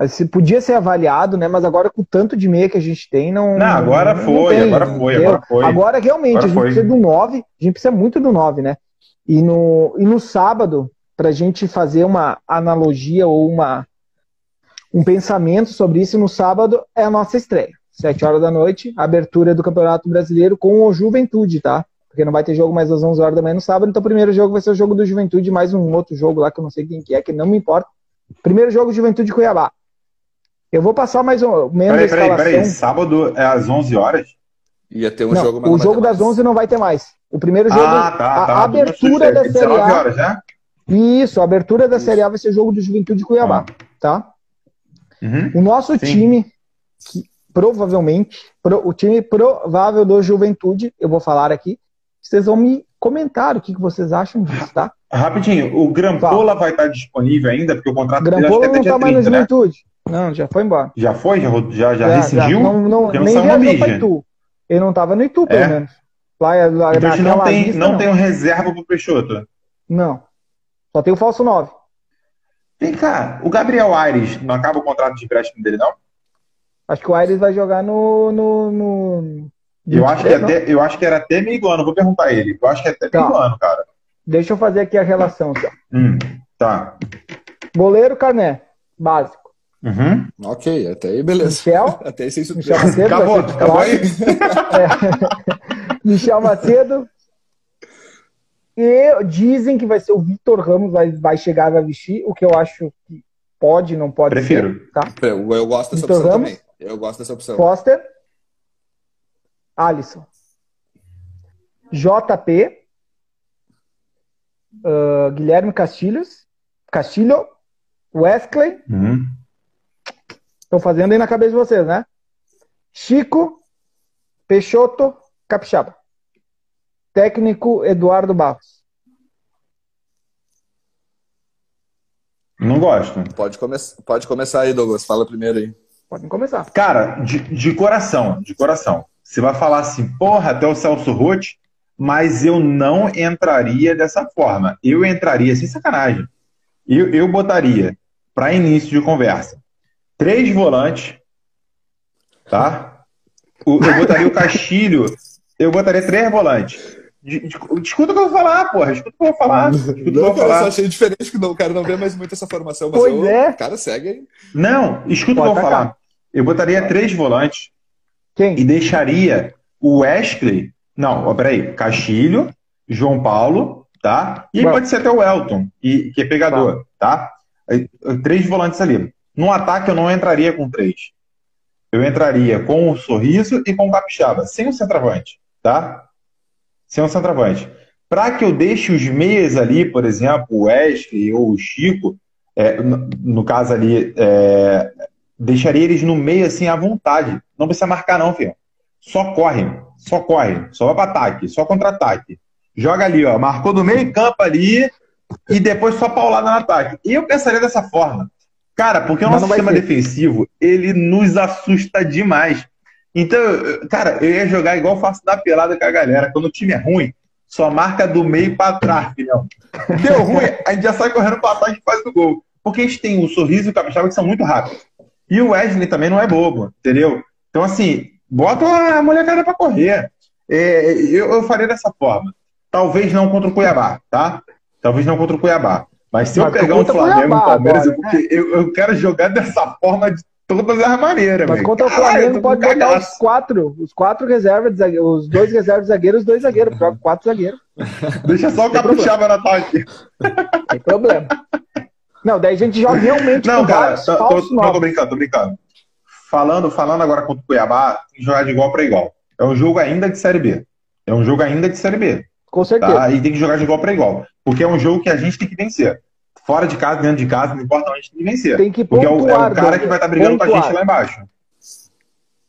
Speaker 1: Se podia ser avaliado, né? Mas agora com o tanto de meia que a gente tem, não.
Speaker 3: Não, agora
Speaker 1: não
Speaker 3: foi,
Speaker 1: tem,
Speaker 3: agora foi,
Speaker 1: entendeu?
Speaker 3: agora foi.
Speaker 1: Agora realmente,
Speaker 3: Agora
Speaker 1: a gente
Speaker 3: foi.
Speaker 1: precisa do 9, a gente precisa muito do 9, né? E no, e no sábado, pra gente fazer uma analogia ou uma, um pensamento sobre isso, no sábado é a nossa estreia. 7 horas da noite, abertura do Campeonato Brasileiro com o Juventude, tá? Porque não vai ter jogo mais às 11 horas da manhã no sábado, então o primeiro jogo vai ser o jogo do Juventude, mais um outro jogo lá que eu não sei quem que é, que não me importa. Primeiro jogo Juventude Cuiabá. Eu vou passar mais um menos
Speaker 3: Peraí, peraí, peraí. Sábado é às 11 horas?
Speaker 2: Ia ter um
Speaker 1: não,
Speaker 2: jogo, mas
Speaker 1: o
Speaker 2: não vai
Speaker 1: jogo
Speaker 2: ter
Speaker 1: das
Speaker 2: mais.
Speaker 1: 11 não vai ter mais. O primeiro jogo,
Speaker 3: ah, tá,
Speaker 1: a
Speaker 3: tá.
Speaker 1: abertura da Série
Speaker 3: 19
Speaker 1: A.
Speaker 3: horas, né?
Speaker 1: Isso, a abertura da
Speaker 2: Isso.
Speaker 1: Série A vai ser jogo do Juventude Cuiabá, tá?
Speaker 3: Uhum.
Speaker 1: O nosso
Speaker 3: Sim.
Speaker 1: time, que provavelmente, pro- o time provável do Juventude, eu vou falar aqui, vocês vão me comentar o que, que vocês acham disso, tá?
Speaker 3: Rapidinho, o Grampola vai estar disponível ainda, porque o contrato dele acho que
Speaker 1: Grampola
Speaker 3: é até
Speaker 1: não
Speaker 3: dia
Speaker 1: tá mais no
Speaker 3: 30, né?
Speaker 1: Juventude. Não, já foi embora.
Speaker 3: Já foi? Já, já, já rescindiu?
Speaker 1: não, não,
Speaker 3: Porque não
Speaker 1: nem viajou. Itu. Ele não tava no Itu, pelo
Speaker 3: É?
Speaker 1: menos. Lá, lá
Speaker 3: Então a gente não tem,
Speaker 1: lista,
Speaker 3: não tem um reserva pro Peixoto.
Speaker 1: Não. Só tem o falso 9.
Speaker 3: Vem cá, o Gabriel Aires não acaba o contrato de empréstimo dele, não?
Speaker 1: Acho que o Aires vai jogar no. no, no...
Speaker 3: Eu acho, que
Speaker 1: 23, não?
Speaker 3: até, eu acho que era até meio do ano, vou perguntar a ele. Eu acho que é até
Speaker 1: Tá.
Speaker 3: meio do ano, cara.
Speaker 1: Deixa eu fazer aqui a relação. Ó.
Speaker 3: Hum, tá.
Speaker 1: Goleiro Carné, básico.
Speaker 3: Uhum.
Speaker 2: Ok, até aí, beleza.
Speaker 1: Michel, [LAUGHS]
Speaker 2: Até aí sem
Speaker 1: Michel. Macedo,
Speaker 3: Acabou, acabou aí? [LAUGHS]
Speaker 1: Michel Macedo. E dizem que vai ser o Vitor Ramos, vai, vai chegar, vai vestir, o que eu acho que pode, não pode
Speaker 3: Prefiro.
Speaker 1: ser. Tá?
Speaker 2: Eu, eu gosto dessa
Speaker 1: Vitor
Speaker 2: opção
Speaker 1: Ramos?
Speaker 2: também. Eu gosto dessa opção.
Speaker 1: Foster. Alisson. JP. ah, Guilherme Castilhos. Castilho. Wesley.
Speaker 3: Uhum.
Speaker 1: Estou fazendo aí na cabeça de vocês, né? Chico, Peixoto, Capixaba. Técnico Eduardo Barros.
Speaker 3: Não gosto.
Speaker 2: Pode, come pode começar aí, Douglas. Fala primeiro aí.
Speaker 1: Podem começar.
Speaker 3: Cara, de, de coração, de coração. Você vai falar assim, porra, até o Celso Roth, mas eu não entraria dessa forma. Eu entraria sem sacanagem. Eu, eu botaria, para início de conversa, três volantes, tá? O- Eu botaria o Castilho, eu botaria três volantes. De- de- Escuta o que eu vou falar, porra. Escuta o que eu vou falar. Escuta eu vou
Speaker 2: cara, eu só
Speaker 3: falar.
Speaker 2: achei diferente que não, o cara não vê mais muito essa formação, mas
Speaker 1: Pois
Speaker 2: eu,
Speaker 1: é.
Speaker 2: cara, segue aí.
Speaker 3: Não, escuta o que eu vou falar. Eu botaria três volantes
Speaker 1: Quem?
Speaker 3: e deixaria o Wesley. Não, ó, peraí. Castilho, João Paulo, tá? E
Speaker 1: Bom.
Speaker 3: pode ser até o Elton, e, que é pegador, tá? Aí, Três volantes ali. No ataque eu não entraria com três. Eu entraria com o Sorriso e com o Capixaba, sem o centroavante, tá? Sem o centroavante. Para que eu deixe os meias ali, por exemplo, o Wesley ou o Chico, é, no, no caso ali, é, deixaria eles no meio assim à vontade. Não precisa marcar, não, filho. Só corre, só corre, só vai para ataque, só contra-ataque. Joga ali, ó, marcou do meio campo ali e depois só paulada no ataque. Eu pensaria dessa forma. Cara, porque o nosso sistema
Speaker 1: ser.
Speaker 3: defensivo, ele nos assusta demais. Então, eu- cara, eu ia jogar igual eu faço na pelada com a galera. Quando o time é ruim, só marca do meio para trás, filhão. Deu ruim, a gente já sai correndo para trás e faz o gol. Porque a gente tem o Sorriso e o Capixaba que são muito rápidos. E o Wesley também não é bobo, entendeu? Então, assim, bota a molecada para correr. É, eu, eu faria dessa forma. Talvez não contra o Cuiabá, tá? Talvez não contra o Cuiabá. Mas se eu
Speaker 1: Mas
Speaker 3: pegar um Flamengo e um Palmeiras,
Speaker 1: agora,
Speaker 3: é porque eu, eu quero jogar dessa forma de todas as maneiras,
Speaker 1: Mas
Speaker 3: velho.
Speaker 1: contra o Flamengo pode botar os quatro, os quatro reservas, os dois reservas zagueiros, os dois zagueiros, joga quatro zagueiros,
Speaker 3: Deixa só o Capixaba no ataque.
Speaker 1: tem problema. Não, daí a gente joga realmente
Speaker 3: Não, cara,
Speaker 1: vários
Speaker 3: tô, tô, não, tô brincando, tô brincando. Falando, falando agora contra o Cuiabá, tem que jogar de igual para igual. É um jogo ainda de Série B. É um jogo ainda de Série B.
Speaker 1: Com certeza.
Speaker 3: Tá? E tem que jogar de igual para igual. Porque é um jogo que a gente tem que vencer. Fora de casa, dentro de casa, não importa, a gente tem que vencer.
Speaker 1: Tem que
Speaker 3: Porque é o, é
Speaker 1: pontuar.
Speaker 3: o cara que vai estar brigando com a
Speaker 1: pontuar.
Speaker 3: gente lá embaixo.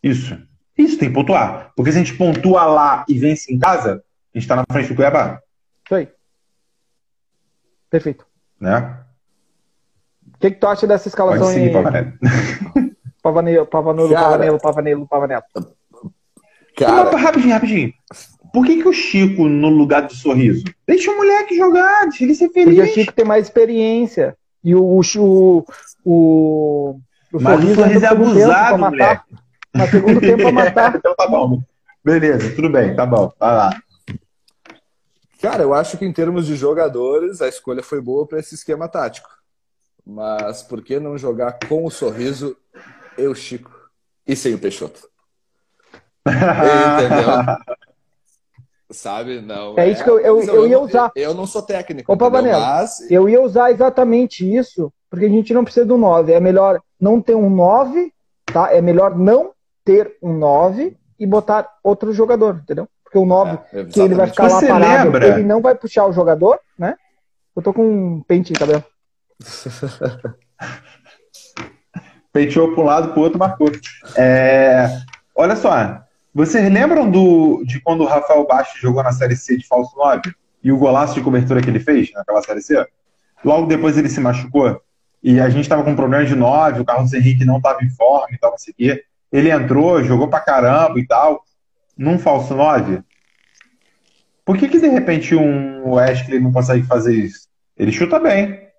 Speaker 3: Isso. Isso, tem que pontuar. Porque se a gente pontua lá e vence em casa, a gente tá na frente do Cuiabá.
Speaker 1: Isso aí. Perfeito.
Speaker 3: Né?
Speaker 1: O que, que tu acha dessa
Speaker 3: Pode
Speaker 1: escalação
Speaker 3: seguir,
Speaker 1: aí?
Speaker 3: Pavanelli.
Speaker 1: Pavanelo, Pavanelo,
Speaker 2: Cara.
Speaker 1: Pavanelo, Pavanelo, Pavanelo.
Speaker 2: Cara,
Speaker 3: Mas, rapidinho, rapidinho. Por que, que o Chico no lugar do sorriso? Deixa o moleque jogar, deixa ele ser
Speaker 1: Porque
Speaker 3: feliz.
Speaker 1: o Chico tem mais experiência. E o, o, o, o, o
Speaker 3: Mas o sorriso é
Speaker 1: tempo
Speaker 3: abusado,
Speaker 1: matar.
Speaker 3: moleque.
Speaker 1: No segundo tempo pra [LAUGHS] matar.
Speaker 3: então tá bom. Beleza, tudo bem, tá bom. Vai lá.
Speaker 2: cara, eu acho que em termos de jogadores, a escolha foi boa para esse esquema tático. Mas por que não jogar com o sorriso e o Chico? E sem o Peixoto? [LAUGHS] Entendeu? Sabe? Não.
Speaker 1: É isso que eu- eu- eu ia
Speaker 2: não-
Speaker 1: usar.
Speaker 2: Eu, não sou técnico.
Speaker 1: Ô? Pavanello,
Speaker 2: Mas
Speaker 1: Eu ia usar exatamente isso, porque a gente não precisa do 9. É melhor não ter um 9, tá? É melhor não ter um 9 e botar outro jogador, entendeu? Porque o 9,
Speaker 2: É,
Speaker 1: que ele vai ficar lá
Speaker 3: Você
Speaker 1: parado,
Speaker 3: lembra?
Speaker 1: ele não vai puxar o jogador, né? Eu tô com um pente no cabelo. [LAUGHS]
Speaker 3: Peiteou para um lado, para o outro, marcou. É, Olha só, vocês lembram do... de quando o Rafael Bastos jogou na Série C de falso 9 e o golaço de cobertura que ele fez naquela Série C? Logo depois ele se machucou e a gente estava com problema de 9, o Carlos Henrique não estava em forma e tal, não sei o quê. Ele entrou, jogou pra caramba e tal, num falso 9. Por que que de repente um Wesley não consegue fazer isso? Ele chuta bem.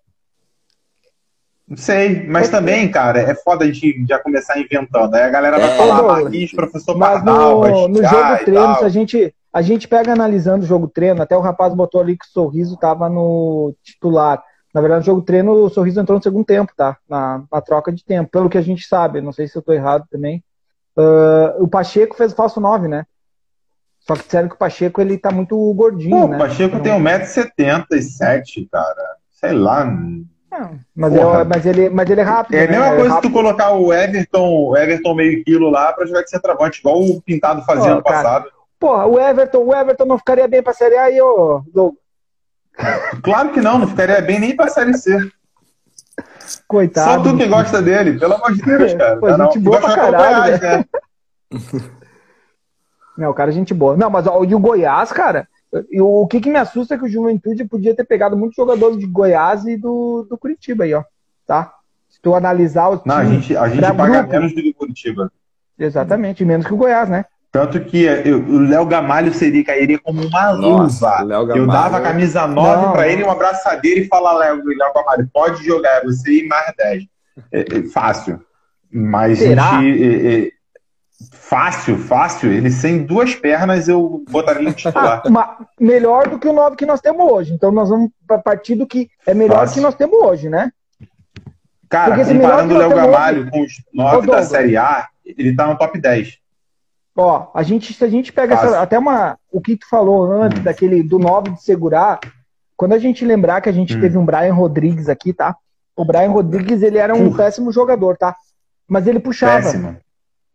Speaker 3: Não sei, mas também, cara, é foda a gente já começar inventando. Aí a galera vai
Speaker 2: É,
Speaker 3: falar,
Speaker 1: Douglas.
Speaker 3: Marquinhos, professor
Speaker 1: Mas
Speaker 3: Pardal,
Speaker 1: no, no jogo treino, a gente, a gente pega analisando o jogo treino, até o rapaz botou ali que o Sorriso tava no titular. Na verdade, no jogo treino, o Sorriso entrou no segundo tempo, tá? Na, na troca de tempo, pelo que a gente sabe. Não sei se eu tô errado também. Ah, o Pacheco fez falso 9, né? Só que disseram que o Pacheco ele tá muito gordinho,
Speaker 3: Pô,
Speaker 1: né?
Speaker 3: o Pacheco
Speaker 1: Então-
Speaker 3: tem 1,77m, cara. Sei lá.
Speaker 1: Não, mas, é, mas, ele, mas ele é rápido.
Speaker 3: É a
Speaker 1: né?
Speaker 3: mesma coisa que
Speaker 1: rápido.
Speaker 3: tu colocar o Everton, o Everton meio quilo lá pra jogar de centroavante, igual o Pintado fazia ano
Speaker 1: cara.
Speaker 3: passado.
Speaker 1: Porra, o Everton, o Everton não ficaria bem pra Série A aí, ô Douglas.
Speaker 3: Claro que não, não ficaria bem nem pra Série C.
Speaker 1: Coitado.
Speaker 3: Só tu que gosta dele, pelo amor de Deus, cara.
Speaker 1: Pô,
Speaker 3: Tá, não.
Speaker 1: gente boa pra caralho,
Speaker 3: Goiás, né? [LAUGHS]
Speaker 1: Não, o cara é gente boa. Não, mas ó, e o Goiás, cara, e o, o que, que me assusta é que o Juventude podia ter pegado muitos jogadores de Goiás e do, do Curitiba aí, ó. Tá? Se tu analisar o time.
Speaker 3: Não, a gente, a gente paga
Speaker 1: grupo.
Speaker 3: menos do que o Curitiba.
Speaker 1: Exatamente, menos que o Goiás, né?
Speaker 3: Tanto que eu, o Léo Gamalho seria, cairia como uma luva. Eu dava a camisa 9
Speaker 1: Não,
Speaker 3: pra
Speaker 1: não.
Speaker 3: ele, uma abraçadeira e falar, Léo, Léo Gamalho, pode jogar, é você e mais 10. É, é fácil. Mas
Speaker 1: Será?
Speaker 3: a gente, é, é, fácil, fácil. Ele sem duas pernas eu botaria ele [LAUGHS] titular.
Speaker 1: Ah, melhor do que o 9 que nós temos hoje. Então nós vamos partir do que é melhor
Speaker 3: Fácil.
Speaker 1: que nós temos hoje, né?
Speaker 3: Cara, comparando o Léo Gamalho com os
Speaker 1: Ô,
Speaker 3: 9 da. Série A, ele tá no top 10.
Speaker 1: Ó, a gente, se a gente pega essa- até uma, o que tu falou antes,
Speaker 3: Hum.
Speaker 1: daquele do 9 de segurar, quando a gente lembrar que a gente
Speaker 3: Hum.
Speaker 1: teve um Brian Rodrigues aqui, tá? O Brian Rodrigues, ele era um
Speaker 3: Porra.
Speaker 1: péssimo jogador, tá? Mas ele puxava,
Speaker 3: Péssimo.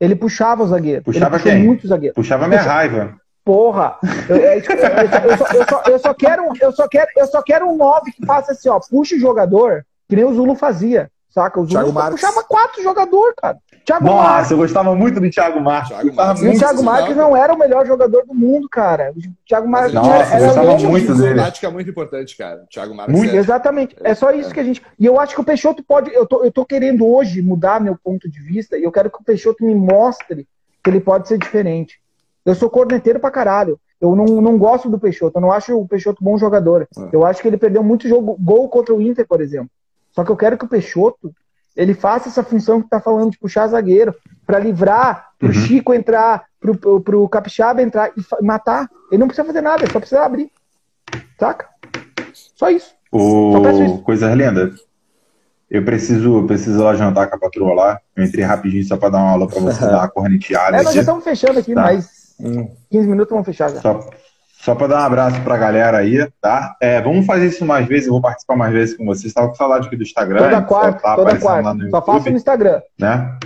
Speaker 1: Ele puxava o zagueiro.
Speaker 3: Puxava quem?
Speaker 1: muito o zagueiro.
Speaker 3: Puxava minha
Speaker 1: Puxa-
Speaker 3: raiva.
Speaker 1: Porra! Eu, é eu- eu só- só- eu só quero, eu só quero, eu só quero um 9 que faça assim, ó, puxa o jogador, que nem o Zulu fazia, saca? O
Speaker 2: Thiago Marques.
Speaker 1: puxava quatro jogadores, cara. Thiago Marques.
Speaker 3: Nossa, eu gostava muito do Thiago Marques.
Speaker 2: Thiago Marques.
Speaker 1: E o. Thiago Marques não era o melhor jogador do mundo, cara. O Thiago Marques
Speaker 3: Nossa,
Speaker 1: era,
Speaker 3: eu
Speaker 1: era
Speaker 3: gostava
Speaker 1: louco.
Speaker 3: muito dele.
Speaker 2: Tática é muito importante, cara. O Thiago Marques
Speaker 3: Muito.
Speaker 2: é-
Speaker 1: Exatamente. É só isso que a gente. E eu acho que o Peixoto pode. Eu tô, eu tô querendo hoje mudar meu ponto de vista e eu quero que o Peixoto me mostre que ele pode ser diferente. Eu sou corneteiro pra caralho. Eu não, não gosto do Peixoto. Eu não acho o Peixoto bom jogador.
Speaker 2: É.
Speaker 1: Eu acho que ele perdeu muito jogo, gol contra o Inter, por exemplo. Só que eu quero que o Peixoto ele faça essa função que tá falando de puxar zagueiro pra livrar, pro
Speaker 3: Uhum.
Speaker 1: Chico entrar, pro, pro, pro Capixaba entrar e matar. Ele não precisa fazer nada, ele só precisa abrir. Saca? Só isso. Só peço
Speaker 3: Ô,
Speaker 1: isso.
Speaker 3: coisa linda. Eu preciso, eu preciso lá jantar com a patroa lá. Eu entrei rapidinho só pra dar uma aula pra você [LAUGHS] dar uma corneteada
Speaker 1: É, nós já estamos fechando aqui,
Speaker 3: Tá.
Speaker 1: mas
Speaker 2: Hum.
Speaker 1: 15 minutos vamos fechar já.
Speaker 3: Só, só pra dar um abraço pra galera aí, tá? É, vamos fazer isso mais vezes, eu vou participar mais vezes com vocês. Tava com saudade aqui do Instagram,
Speaker 1: Toda quarta,
Speaker 3: tá
Speaker 1: toda quarta. Só faço no
Speaker 3: YouTube,
Speaker 1: Instagram.
Speaker 3: né?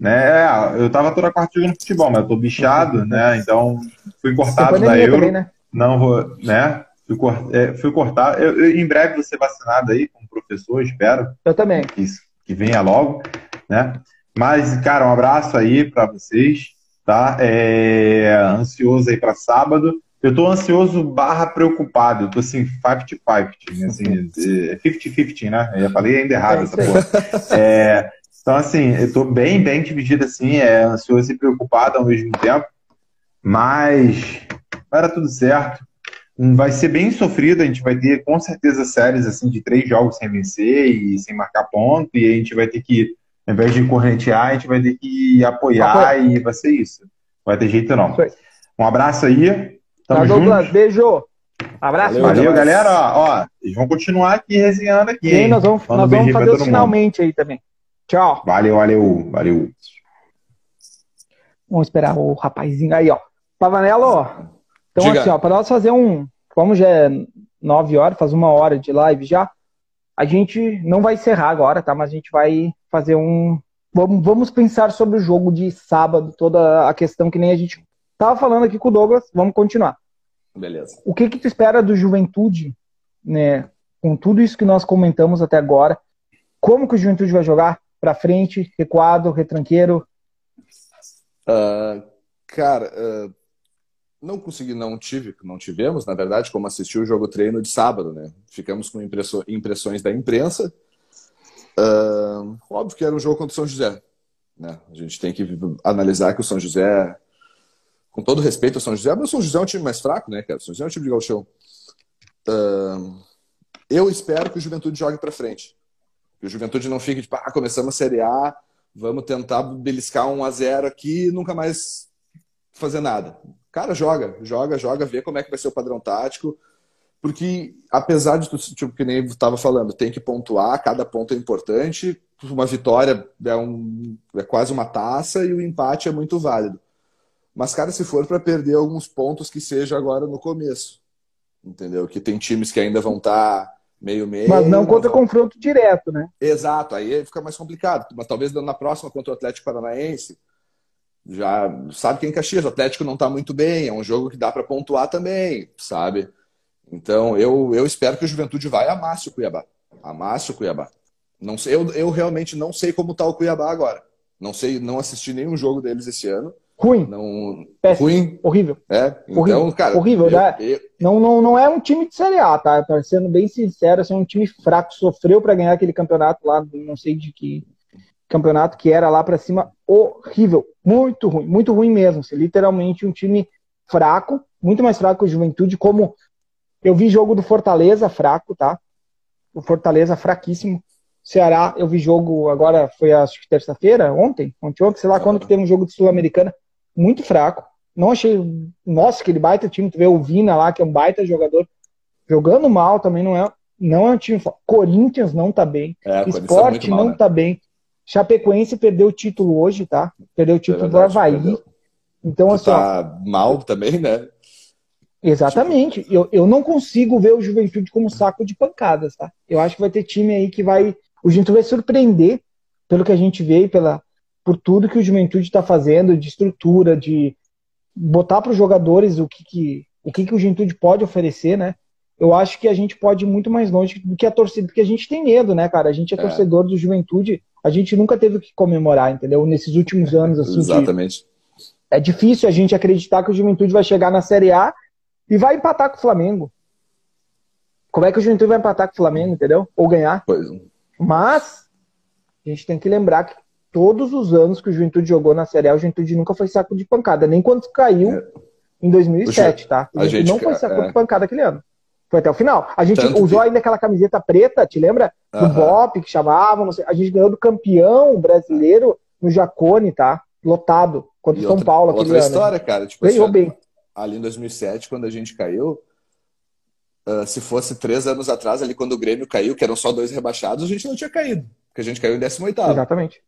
Speaker 3: Né, é, eu tava toda quarta jogando futebol, mas eu tô bichado, né? Então fui cortado da Euro.
Speaker 1: também, né?
Speaker 3: Não vou, né? Fui, é, fui cortado. Eu, eu- em breve vou ser vacinado aí como professor, espero
Speaker 1: Eu também.
Speaker 3: que, isso- que venha logo, né? Mas, cara, um abraço aí pra vocês, tá? É, ansioso aí pra sábado. Eu tô ansioso barra preocupado. Eu tô assim, 50-50, né? assim, é 50-50, né? Eu já falei ainda errado
Speaker 1: É
Speaker 3: essa porra. É, então, assim, eu tô bem, bem dividido assim, é ansioso e preocupado ao mesmo tempo. Mas vai dar tudo certo. Hum, Vai ser bem sofrido, a gente vai ter com certeza séries assim de três jogos sem vencer e sem marcar ponto, e a gente vai ter que, ao invés de correntear, a gente vai ter que apoiar
Speaker 1: Apoiar.
Speaker 3: e vai ser isso. Não vai ter jeito não. Um abraço aí.
Speaker 1: Tá,
Speaker 3: Tamo
Speaker 1: Douglas,
Speaker 3: junto.
Speaker 1: beijo. Abraço.
Speaker 2: Valeu,
Speaker 3: Valeu, galera. Ó, ó, eles vão continuar aqui resenhando aqui.
Speaker 1: Sim, nós vamos,
Speaker 3: Manda
Speaker 1: nós vamos fazer os
Speaker 3: todo mundo.
Speaker 1: finalmente aí também. Tchau.
Speaker 3: Valeu, valeu, valeu.
Speaker 1: Vamos esperar o rapazinho aí, ó. Pavanello, ó. Então,
Speaker 2: Diga.
Speaker 1: assim, ó, para nós fazer um. Como já é 9 horas, faz uma hora de live já, a gente não vai encerrar agora, tá? Mas a gente vai fazer um. Vamos, vamos pensar sobre o jogo de sábado, toda a questão que nem a gente tava falando aqui com o Douglas. Vamos continuar.
Speaker 2: Beleza.
Speaker 1: O que que tu espera do Juventude, né? Com tudo isso que nós comentamos até agora, como que o Juventude vai jogar? Pra frente, recuado, retranqueiro?
Speaker 2: Ah, cara, ah, não consegui, não tive, não tivemos, na verdade, como assistir o jogo treino de sábado, né? Ficamos com impressões da imprensa. Ah, óbvio que era um jogo contra o São José, né? A gente tem que analisar que o São José, com todo respeito ao São José, mas o São José é um time mais fraco, né, cara? O São José é um time de gauchão. Ah, eu espero que o Juventude jogue pra frente. Que o Juventude não fique tipo, ah, começamos a Série A, vamos tentar beliscar um a 0 aqui e nunca mais fazer nada. Cara, joga, joga, joga, vê como é que vai ser o padrão tático. Porque, apesar de tudo, tipo, que nem estava falando, tem que pontuar, cada ponto é importante. Uma vitória é, um, é quase uma taça e o empate é muito válido. Mas, cara, se for para perder alguns pontos, que seja agora no começo. Entendeu? Que tem times que ainda vão estar meio-meio.
Speaker 1: Mas não contra
Speaker 2: vão-
Speaker 1: confronto direto, né?
Speaker 2: Exato, aí fica mais complicado. Mas talvez na próxima contra o Atlético Paranaense, já sabe que em Caxias o Atlético não está muito bem, é um jogo que dá para pontuar também, sabe? Então eu, eu espero que o Juventude vai amasse o Cuiabá. Amasse o Cuiabá. Não sei, eu, eu realmente não sei como está o Cuiabá agora. Não sei, não assisti nenhum jogo deles esse ano.
Speaker 1: Ruim,
Speaker 2: Não,
Speaker 1: péssimo,
Speaker 2: ruim,
Speaker 1: horrível.
Speaker 2: é. Então,
Speaker 1: Horrível,
Speaker 2: cara,
Speaker 1: horrível,
Speaker 2: eu-
Speaker 1: né?
Speaker 2: eu-
Speaker 1: Não, não, não é um time de Série A, tá? Tá sendo bem sincero, assim, é um time fraco, sofreu para ganhar aquele campeonato lá, não sei de que campeonato que era lá para cima horrível, muito ruim, muito ruim mesmo. Assim, literalmente um time fraco, muito mais fraco que o Juventude, como eu vi jogo do Fortaleza fraco, tá? O Fortaleza fraquíssimo. Ceará, eu vi jogo agora, foi acho que terça-feira, ontem, ontem, ontem, sei lá quando que teve um jogo de Sul-Americana, muito fraco. Não achei, nossa, aquele baita time, tu vê o Vina lá, que é um baita jogador, jogando mal também, não é, não é um time. Corinthians não tá bem, é, Esporte tá mal, não né? tá bem. Chapecoense perdeu o título hoje, tá? Perdeu o título é verdade, do Havaí. Perdeu. Então,
Speaker 2: assim. Tá ó, mal também, né?
Speaker 1: Exatamente. Eu, eu não consigo ver o Juventude como saco de pancadas, tá? Eu acho que vai ter time aí que vai. O Juventude vai surpreender pelo que a gente vê e pela, por tudo que o Juventude está fazendo, de estrutura, de botar para os jogadores o que, que, o que, que o Juventude pode oferecer, né? Eu acho que a gente pode ir muito mais longe do que a torcida, porque a gente tem medo, né, cara? A gente é, é. torcedor do Juventude, a gente nunca teve o que comemorar, entendeu? Nesses últimos anos, assim.
Speaker 2: Exatamente.
Speaker 1: É difícil a gente acreditar que o Juventude vai chegar na Série A e vai empatar com o Flamengo. Como é que o Juventude vai empatar com o Flamengo, entendeu? Ou ganhar?
Speaker 2: Pois.
Speaker 1: Mas a gente tem que lembrar que todos os anos que o Juventude jogou na Série A, o Juventude nunca foi saco de pancada, nem quando caiu é. em 2007, tá? O a gente não foi saco é. de pancada aquele ano. Foi até o final. A gente Tanto usou que... ainda aquela camiseta preta, te lembra? Do Bop, que chamavam, a gente ganhou do campeão brasileiro no Jacone, tá? Lotado contra o São outra, Paulo
Speaker 2: aquele outra ano. história, cara. Tipo, Ganhou assim, bem. Ali em 2007, quando a gente caiu, uh, se fosse três anos atrás, ali quando o Grêmio caiu, que eram só dois rebaixados, a gente não tinha caído. Porque a gente caiu em 18
Speaker 1: Exatamente.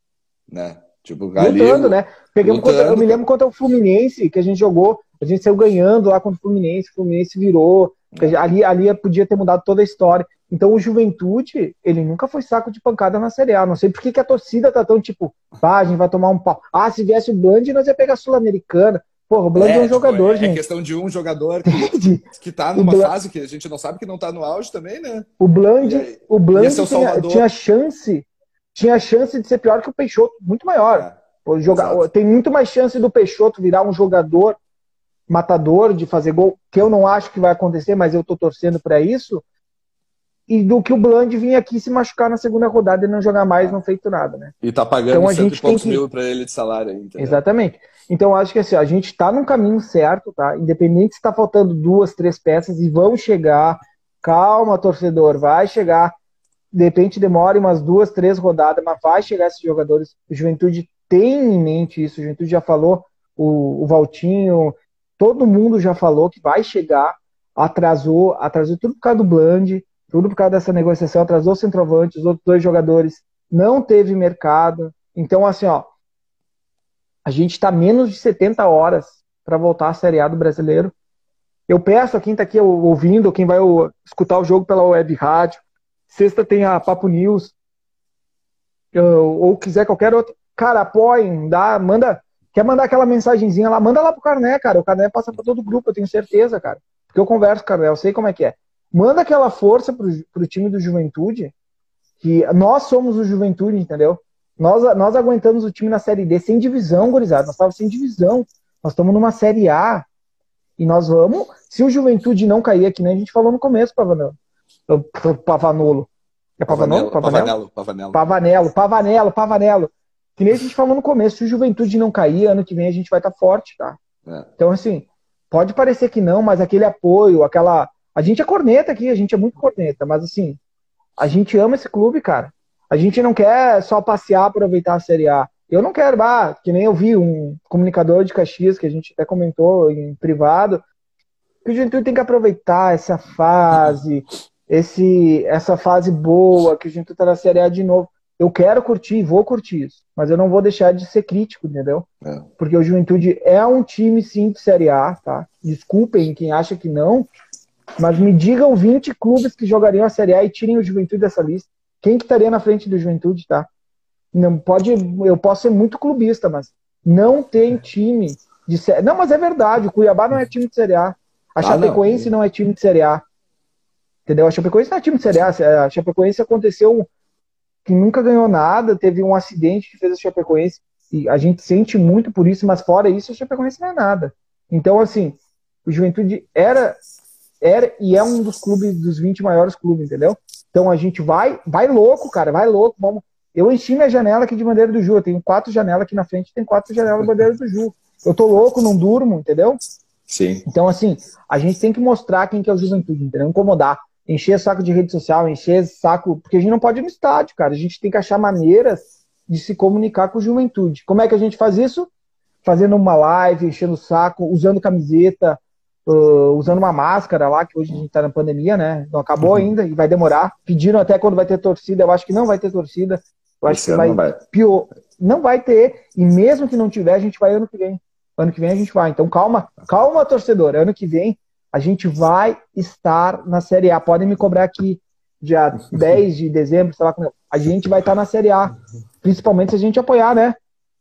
Speaker 2: Né? Tipo,
Speaker 1: lutando, né? Pegamos lutando, contra, eu me lembro contra o Fluminense, que a gente jogou, a gente saiu ganhando lá contra o Fluminense, o Fluminense virou. É. Ali, ali podia ter mudado toda a história. Então o Juventude, ele nunca foi saco de pancada na Série A. Não sei por que, que a torcida tá tão tipo, ah, a gente vai tomar um pau. Ah, se viesse o Band, nós ia pegar a Sul-Americana. Porra, o Bland é, é um tipo, jogador, é,
Speaker 2: gente. É questão de um jogador [LAUGHS] que, que tá numa Bland... fase que a gente não sabe que não tá no auge também, né?
Speaker 1: O Bland, o Bland tinha, tinha, chance, tinha chance de ser pior que o Peixoto, muito maior. É, jogar, tem muito mais chance do Peixoto virar um jogador matador de fazer gol, que eu não acho que vai acontecer, mas eu tô torcendo para isso, e do que o Bland vir aqui se machucar na segunda rodada e não jogar mais, não feito nada, né?
Speaker 2: E tá pagando então, a gente tem que... mil para ele de salário entendeu?
Speaker 1: Exatamente. Então acho que assim, a gente tá no caminho certo, tá? Independente se tá faltando duas, três peças e vão chegar. Calma, torcedor, vai chegar. De repente demore umas duas, três rodadas, mas vai chegar esses jogadores. O Juventude tem em mente isso. O Juventude já falou, o, o Valtinho, todo mundo já falou que vai chegar. Atrasou, atrasou tudo por causa do Bland tudo por causa dessa negociação, atrasou o centroavante, os outros dois jogadores não teve mercado. Então, assim, ó, a gente está menos de 70 horas para voltar à Série A do brasileiro. Eu peço a quem está aqui ouvindo, quem vai escutar o jogo pela web rádio, sexta tem a Papo News, ou quiser qualquer outro, cara, apoiem, dá, manda, quer mandar aquela mensagenzinha lá, manda lá pro Carné, cara, o Carné passa para todo o grupo, eu tenho certeza, cara, porque eu converso Carné, eu sei como é que é manda aquela força pro, pro time do Juventude, que nós somos o Juventude, entendeu? Nós, nós aguentamos o time na Série D sem divisão, gurizada. Nós estávamos sem divisão. Nós estamos numa Série A. E nós vamos. Se o Juventude não cair aqui, né? A gente falou no começo, Pavanolo. Pavanolo. É Pavanolo?
Speaker 2: Pavanelo? Pavanelo.
Speaker 1: Pavanelo, Pavanelo, Pavanelo. Que nem a gente falou no começo. Se o Juventude não cair, ano que vem a gente vai estar tá forte, tá? É. Então, assim, pode parecer que não, mas aquele apoio, aquela a gente é corneta aqui, a gente é muito corneta, mas assim, a gente ama esse clube, cara. A gente não quer só passear, aproveitar a Série A. Eu não quero, ah, que nem eu vi um comunicador de Caxias, que a gente até comentou em privado, que o Juventude tem que aproveitar essa fase, esse, essa fase boa, que o Juventude tá na Série A de novo. Eu quero curtir, vou curtir isso, mas eu não vou deixar de ser crítico, entendeu? É. Porque o Juventude é um time, sim, de Série A, tá? Desculpem quem acha que não, mas me digam 20 clubes que jogariam a Série A e tirem o Juventude dessa lista. Quem que estaria na frente do Juventude, tá? Não pode, eu posso ser muito clubista, mas não tem time de série. Não, mas é verdade, o Cuiabá não é time de Série A. A ah, Chapecoense não. não. é time de Série A. Entendeu? A Chapecoense não é time de Série A. A Chapecoense aconteceu que nunca ganhou nada, teve um acidente que fez a Chapecoense e a gente sente muito por isso, mas fora isso a Chapecoense não é nada. Então, assim, o Juventude era era e é um dos clubes, dos 20 maiores clubes, entendeu? Então a gente vai, vai louco, cara, vai louco. Vamos. Eu enchi minha janela aqui de bandeira do Ju. Eu tenho quatro janelas aqui na frente, tem quatro janelas de bandeira do Ju. Eu tô louco, não durmo, entendeu?
Speaker 2: Sim.
Speaker 1: Então, assim, a gente tem que mostrar quem que é o juventude, entendeu? Incomodar. Encher saco de rede social, encher saco. Porque a gente não pode ir no estádio, cara. A gente tem que achar maneiras de se comunicar com a juventude. Como é que a gente faz isso? Fazendo uma live, enchendo o saco, usando camiseta, uh, usando uma máscara lá, que hoje a gente tá na pandemia, né? Não acabou uhum. ainda e vai demorar. Pediram até quando vai ter torcida. Eu acho que não vai ter torcida. Eu acho Esse que vai, vai pior. Não vai ter. E mesmo que não tiver, a gente vai ano que vem. Ano que vem a gente vai. Então calma, calma, torcedor. Ano que vem a gente vai estar na Série A. Podem me cobrar aqui dia [LAUGHS] 10 de dezembro, sei lá como. A gente vai estar na Série A. Principalmente se a gente apoiar, né?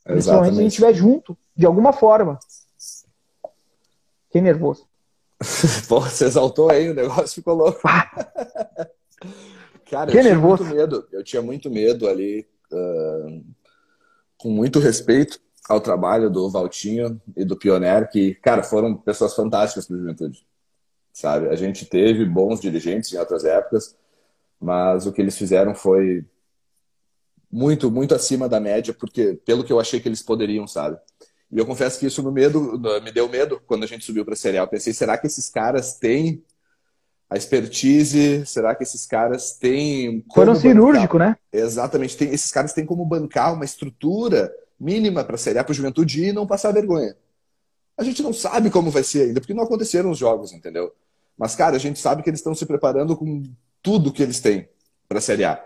Speaker 1: Principalmente se a gente estiver junto, de alguma forma. Fiquei nervoso. [LAUGHS]
Speaker 2: Pô, você exaltou aí, o negócio ficou louco. [LAUGHS] Cara,
Speaker 1: Fiquei
Speaker 2: eu tinha
Speaker 1: nervoso.
Speaker 2: muito medo. Eu tinha muito medo ali, uh, com muito respeito ao trabalho do Valtinho e do Pioneiro, que, cara, foram pessoas fantásticas para a juventude. Sabe? A gente teve bons dirigentes em outras épocas, mas o que eles fizeram foi muito, muito acima da média, porque pelo que eu achei que eles poderiam, sabe? E eu confesso que isso no medo, me deu medo quando a gente subiu para a Série A. Eu pensei, será que esses caras têm a expertise? Será que esses caras têm.
Speaker 1: Foram cirúrgico, né?
Speaker 2: Exatamente. Tem, esses caras têm como bancar uma estrutura mínima para a Série A para a juventude e não passar vergonha. A gente não sabe como vai ser ainda, porque não aconteceram os jogos, entendeu? Mas, cara, a gente sabe que eles estão se preparando com tudo que eles têm para a Série A.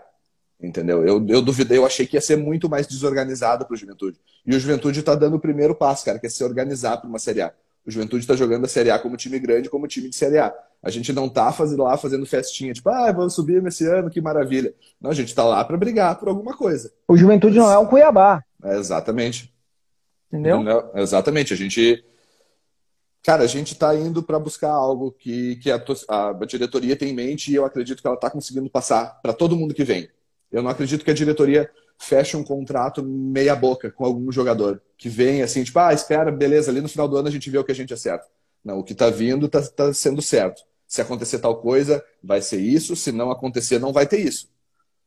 Speaker 2: Entendeu? Eu, eu duvidei, eu achei que ia ser muito mais desorganizado para o Juventude. E o Juventude está dando o primeiro passo, cara, que é se organizar para uma Série A. O Juventude está jogando a Série A como time grande, como time de Série A. A gente não está fazendo lá fazendo festinha, tipo, ah, vamos subir esse ano, que maravilha. Não, a gente está lá para brigar por alguma coisa.
Speaker 1: O Juventude não é um Cuiabá.
Speaker 2: É, exatamente.
Speaker 1: Entendeu?
Speaker 2: Não, exatamente. A gente. Cara, a gente está indo para buscar algo que, que a, a, diretoria tem em mente e eu acredito que ela está conseguindo passar para todo mundo que vem. Eu não acredito que a diretoria feche um contrato meia boca com algum jogador que vem assim, tipo, ah, espera, beleza, ali no final do ano a gente vê o que a gente acerta. Não, o que está vindo está tá sendo certo. Se acontecer tal coisa, vai ser isso. Se não acontecer, não vai ter isso.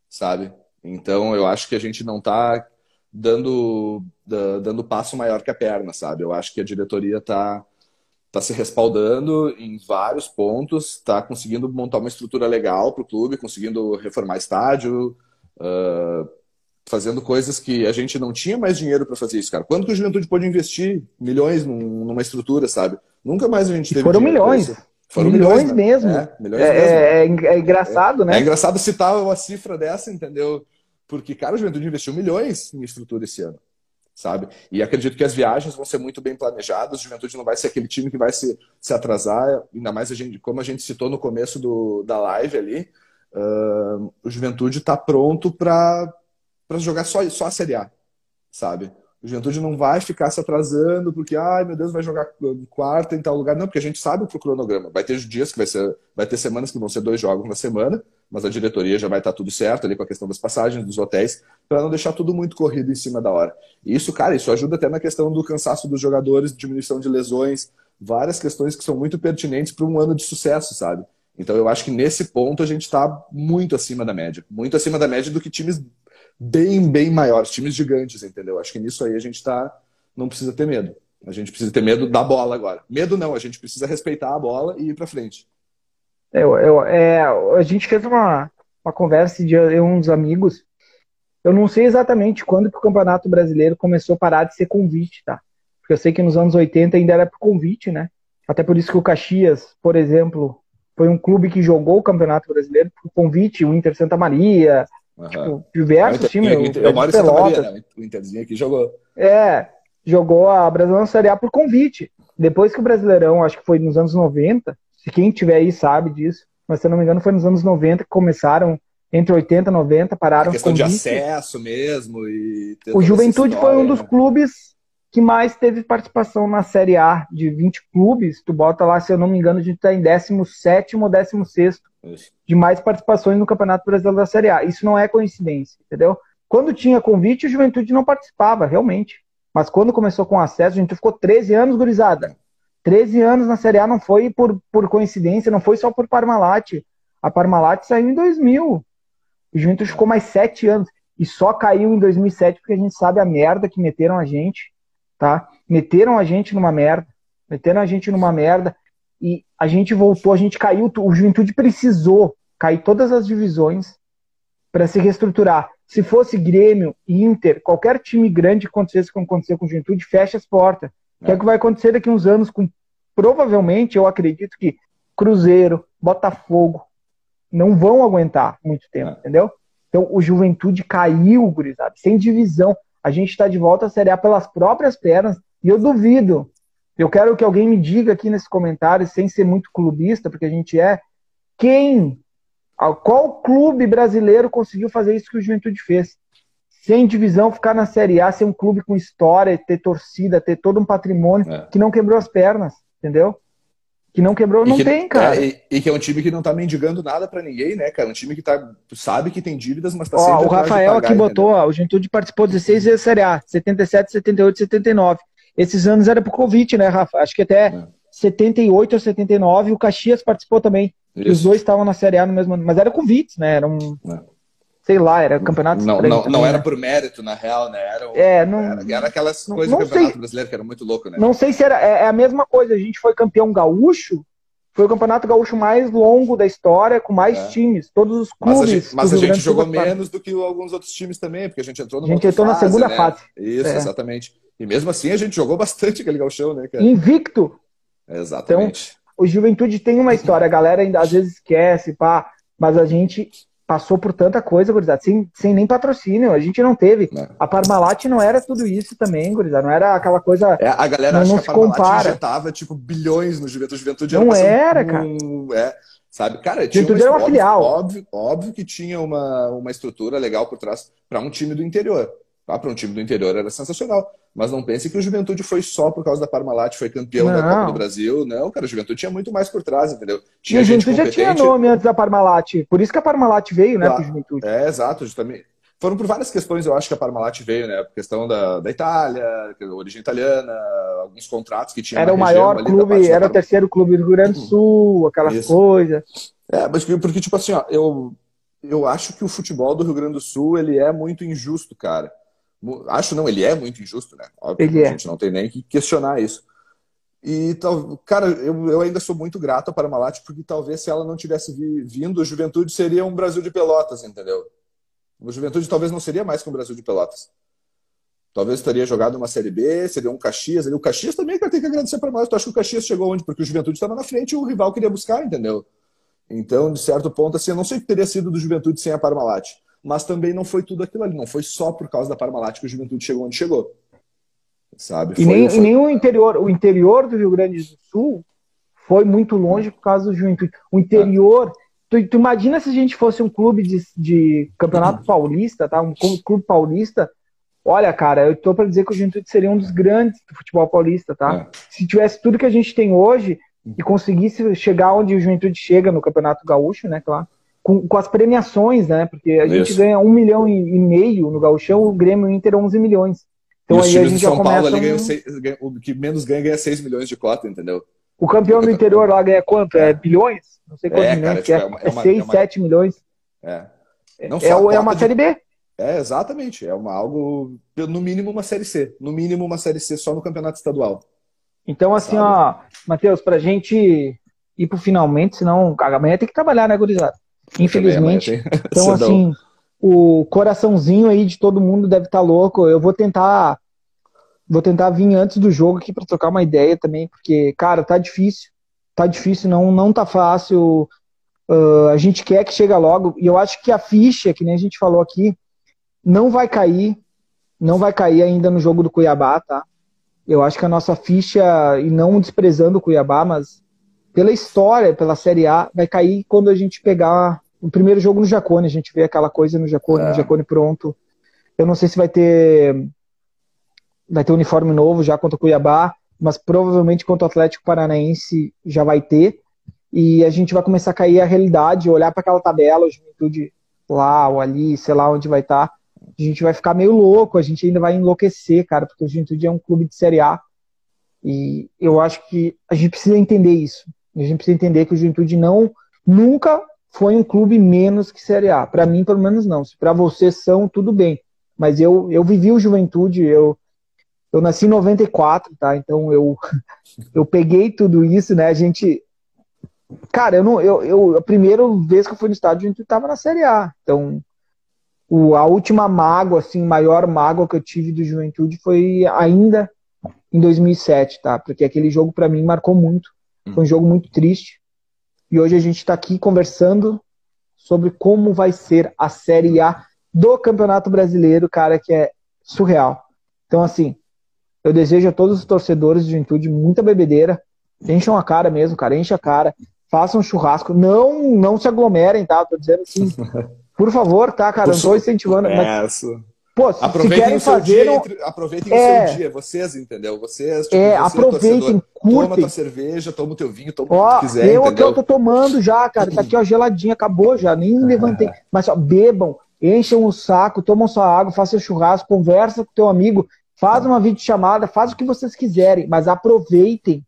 Speaker 2: Sabe? Então, eu acho que a gente não está dando, dando passo maior que a perna, sabe? Eu acho que a diretoria está tá se respaldando em vários pontos, está conseguindo montar uma estrutura legal para o clube, conseguindo reformar estádio, uh, fazendo coisas que a gente não tinha mais dinheiro para fazer isso, cara. Quando que o Juventude pôde investir milhões numa estrutura, sabe? Nunca mais a gente teve.
Speaker 1: Foram milhões.
Speaker 2: Foram
Speaker 1: milhões, milhões mesmo. É, milhões é, mesmo. É, é, engraçado, né?
Speaker 2: É engraçado citar uma cifra dessa, entendeu? Porque, cara, o Juventude investiu milhões em estrutura esse ano, sabe? E acredito que as viagens vão ser muito bem planejadas. O Juventude não vai ser aquele time que vai se, se atrasar, ainda mais a gente, como a gente citou no começo do, da live ali. Uh, o Juventude está pronto para jogar só, só a Série A, sabe? O Juventude não vai ficar se atrasando porque, ai meu Deus, vai jogar quarta em tal lugar. Não, porque a gente sabe o cronograma. Vai ter dias que vai ser, vai ter semanas que vão ser dois jogos na semana, mas a diretoria já vai estar tudo certo ali com a questão das passagens, dos hotéis, para não deixar tudo muito corrido em cima da hora. E isso, cara, isso ajuda até na questão do cansaço dos jogadores, diminuição de lesões, várias questões que são muito pertinentes para um ano de sucesso, sabe? Então eu acho que nesse ponto a gente está muito acima da média. Muito acima da média do que times bem, bem maiores, times gigantes, entendeu? Acho que nisso aí a gente tá, não precisa ter medo. A gente precisa ter medo da bola agora. Medo não, a gente precisa respeitar a bola e ir para frente.
Speaker 1: Eu, eu, é, a gente fez uma, uma conversa de eu uns amigos. Eu não sei exatamente quando que o Campeonato Brasileiro começou a parar de ser convite, tá? Porque eu sei que nos anos 80 ainda era por convite, né? Até por isso que o Caxias, por exemplo, foi um clube que jogou o Campeonato Brasileiro por convite, o Inter Santa Maria, Uhum. Tipo, diversos times.
Speaker 2: Eu, eu, eu moro em Santa Maria, né? O Interzinho aqui jogou.
Speaker 1: É, jogou a Brasileirão Série A por convite. Depois que o Brasileirão, acho que foi nos anos 90, se quem tiver aí sabe disso, mas se eu não me engano foi nos anos 90 que começaram, entre 80 e 90, pararam a
Speaker 2: questão de acesso mesmo. e
Speaker 1: O Juventude foi um dos né? clubes que mais teve participação na Série A, de 20 clubes, tu bota lá, se eu não me engano, a gente está em 17 ou 16 de mais participações no Campeonato Brasileiro da Série A. Isso não é coincidência, entendeu? Quando tinha convite, o Juventude não participava, realmente. Mas quando começou com acesso, a gente ficou 13 anos, gurizada. 13 anos na Série A não foi por, por coincidência, não foi só por Parmalat. A Parmalat saiu em 2000. O Juventude ficou mais 7 anos. e só caiu em 2007 porque a gente sabe a merda que meteram a gente, tá? Meteram a gente numa merda, meteram a gente numa merda e a gente voltou, a gente caiu, o Juventude precisou cair todas as divisões para se reestruturar. Se fosse Grêmio, Inter, qualquer time grande que acontecesse como aconteceu com o Juventude, fecha as portas. O que é que vai acontecer daqui a uns anos com provavelmente, eu acredito que Cruzeiro, Botafogo não vão aguentar muito tempo, é. entendeu? Então o Juventude caiu, gurizada, sem divisão. A gente está de volta à Série A pelas próprias pernas e eu duvido. Eu quero que alguém me diga aqui nesse comentário, sem ser muito clubista, porque a gente é, quem, qual clube brasileiro conseguiu fazer isso que o Juventude fez? Sem divisão, ficar na Série A, ser um clube com história, ter torcida, ter todo um patrimônio é. que não quebrou as pernas, entendeu? que não quebrou, não
Speaker 2: que,
Speaker 1: tem, cara.
Speaker 2: É, e, e, que é um time que não tá mendigando nada para ninguém, né, cara? Um time que tá, sabe que tem dívidas, mas tá
Speaker 1: ó, sempre. O Rafael pagar, aqui botou, ó, o Juventude participou 16 vezes Série A, 77, 78, 79. Esses anos era pro Covid, né, Rafa? Acho que até é. 78 ou 79 o Caxias participou também. E os dois estavam na Série A no mesmo ano. Mas era Covid, né? Era um. É sei lá, era campeonato
Speaker 2: Não, não, não era por mérito, na real, né? Era, é, não, era, era aquelas coisas do campeonato sei, brasileiro que era muito louco, né?
Speaker 1: Não sei se era. É, é, a mesma coisa, a gente foi campeão gaúcho, foi o campeonato gaúcho mais longo da história, com mais é. times, todos os clubes.
Speaker 2: Mas a gente, mas a gente jogou menos do que alguns outros times também, porque a gente entrou
Speaker 1: A gente entrou fase, na segunda
Speaker 2: né?
Speaker 1: fase.
Speaker 2: Isso, é. exatamente. E mesmo assim a gente jogou bastante aquele gauchão, né, cara?
Speaker 1: Invicto.
Speaker 2: Exatamente.
Speaker 1: Então, o Juventude tem uma história, a galera ainda às vezes esquece, pá, mas a gente passou por tanta coisa, gurizada, sem, sem nem patrocínio. A gente não teve. É. A Parmalat não era tudo isso também, gurizada. Não era aquela coisa.
Speaker 2: É, a galera
Speaker 1: não,
Speaker 2: acha
Speaker 1: não
Speaker 2: que a Parmalat injetava, tipo, bilhões no Juventude. Juventude
Speaker 1: não era, cara.
Speaker 2: É, sabe? Cara,
Speaker 1: tinha uma, era uma filial.
Speaker 2: Óbvio, óbvio que tinha uma, uma estrutura legal por trás para um time do interior. Tá? Para um time do interior era sensacional. Mas não pense que o Juventude foi só por causa da Parmalat, foi campeão não. da Copa do Brasil. Não, cara, o Juventude tinha muito mais por trás, entendeu?
Speaker 1: Tinha e a Juventude já tinha nome antes da Parmalat. Por isso que a Parmalat veio, né,
Speaker 2: pro Juventude. É, exato, justamente. Foram por várias questões, eu acho que a Parmalat veio, né? Por questão da, da Itália, origem italiana, alguns contratos que tinha.
Speaker 1: Era o maior clube, era o terceiro clube do Rio Grande do uhum. Sul, aquelas coisas.
Speaker 2: É, mas porque, tipo assim, ó, eu, eu acho que o futebol do Rio Grande do Sul ele é muito injusto, cara. Acho não, ele é muito injusto, né? Óbvio,
Speaker 1: ele
Speaker 2: a
Speaker 1: é.
Speaker 2: gente não tem nem que questionar isso. E, cara, eu, eu ainda sou muito grato a Parmalat, porque talvez se ela não tivesse vindo, a Juventude seria um Brasil de Pelotas, entendeu? O Juventude talvez não seria mais que um Brasil de Pelotas. Talvez estaria jogado uma Série B, seria um Caxias. O Caxias também cara, tem que agradecer para nós. Tu acha que o Caxias chegou onde? Porque o Juventude estava na frente e o rival queria buscar, entendeu? Então, de certo ponto, assim, eu não sei o que teria sido do Juventude sem a Parmalat mas também não foi tudo aquilo ali. Não foi só por causa da Parmalat que o Juventude chegou onde chegou. Sabe?
Speaker 1: E, foi, nem, foi... e nem o interior, o interior do Rio Grande do Sul foi muito longe por causa do Juventude. O interior. É. Tu, tu, imagina se a gente fosse um clube de, de campeonato uhum. paulista, tá? Um clube paulista. Olha, cara, eu tô para dizer que o Juventude seria um dos grandes do futebol paulista, tá? É. Se tivesse tudo que a gente tem hoje e conseguisse chegar onde o Juventude chega no Campeonato Gaúcho, né, claro, com, com as premiações, né? Porque a Isso. gente ganha um milhão e, e, meio no Gauchão, o Grêmio Inter 11 milhões.
Speaker 2: Então aí a gente já São começa Paulo, um... ganha seis, o que menos ganha ganha 6 milhões de cota, entendeu?
Speaker 1: O campeão do interior lá ganha quanto? É, é bilhões? Não sei quantos é, milhões, cara, tipo, é, é, 6, é 7 é milhões.
Speaker 2: É.
Speaker 1: Não é, é uma de... série B.
Speaker 2: É, exatamente. É uma, algo, no mínimo uma série C. No mínimo uma série C só no campeonato estadual.
Speaker 1: Então, assim, Sabe? ó, Matheus, pra gente ir pro finalmente, senão amanhã tem que trabalhar, né, gurizada? Infelizmente. [LAUGHS] Então, assim, o coraçãozinho aí de todo mundo deve estar tá louco. Eu vou tentar. Vou tentar vir antes do jogo aqui para trocar uma ideia também, porque, cara, tá difícil. Tá difícil, não, não tá fácil. Uh, a gente quer que chegue logo. E eu acho que a ficha, que nem a gente falou aqui, não vai cair. Não vai cair ainda no jogo do Cuiabá, tá? Eu acho que a nossa ficha, e não desprezando o Cuiabá, mas pela história, pela Série A, vai cair quando a gente pegar o primeiro jogo no Jacone. A gente vê aquela coisa no Jacone, é. no Jacone pronto. Eu não sei se vai ter vai ter uniforme novo já contra o Cuiabá, mas provavelmente contra o Atlético Paranaense já vai ter. E a gente vai começar a cair a realidade, olhar para aquela tabela, o Juventude lá ou ali, sei lá onde vai estar. Tá. A gente vai ficar meio louco, a gente ainda vai enlouquecer, cara, porque o Juventude é um clube de Série A. E eu acho que a gente precisa entender isso. A gente precisa entender que o Juventude não nunca foi um clube menos que Série A. Para mim, pelo menos, não. Se para vocês são, tudo bem. Mas eu, eu vivi o Juventude, eu, eu nasci em 94, tá? Então eu, [LAUGHS] eu peguei tudo isso, né? A gente. Cara, eu não. Eu, eu, a primeira vez que eu fui no estádio, a gente tava na Série A. Então, o, a última mágoa, assim, maior mágoa que eu tive do Juventude foi ainda em 2007, tá? Porque aquele jogo para mim marcou muito. Foi um jogo muito triste. E hoje a gente está aqui conversando sobre como vai ser a Série A do Campeonato Brasileiro, cara, que é surreal. Então, assim, eu desejo a todos os torcedores de juventude muita bebedeira. Encham a cara mesmo, cara, enche a cara. Façam um churrasco. Não, não se aglomerem, tá? Tô dizendo assim. [LAUGHS] Por favor, tá, cara? Não tô incentivando. Mas,
Speaker 2: Pô, se, aproveitem se querem fazer. Dia, entre, aproveitem é, o seu dia, vocês, entendeu? Vocês,
Speaker 1: tipo, é, você, aproveitem, curtem.
Speaker 2: Toma tua cerveja, toma o teu vinho, toma ó, o que quiser.
Speaker 1: Eu aqui eu tô tomando já, cara. Tá aqui, ó, geladinha, acabou já, nem levantei. Mas ó, bebam, enchem o saco, tomam sua água, façam churrasco, conversa com teu amigo, faz uma videochamada, faz o que vocês quiserem, mas aproveitem.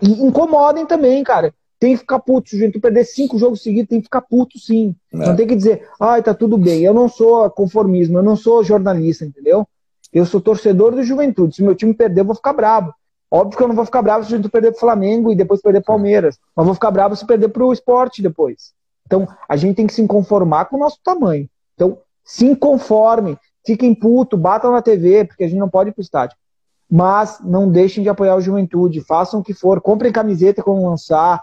Speaker 1: E incomodem também, cara tem que ficar puto. Se o Juventude perder cinco jogos seguidos, tem que ficar puto, sim. É. Não tem que dizer, ai, tá tudo bem. Eu não sou conformismo, eu não sou jornalista, entendeu? Eu sou torcedor do Juventude. Se meu time perder, eu vou ficar bravo. Óbvio que eu não vou ficar bravo se o Juventude perder pro Flamengo e depois perder pro Palmeiras. Mas vou ficar bravo se perder pro esporte depois. Então, a gente tem que se conformar com o nosso tamanho. Então, se conforme, fiquem puto, batam na TV, porque a gente não pode ir pro estádio. Mas não deixem de apoiar o Juventude, façam o que for, comprem camiseta como lançar,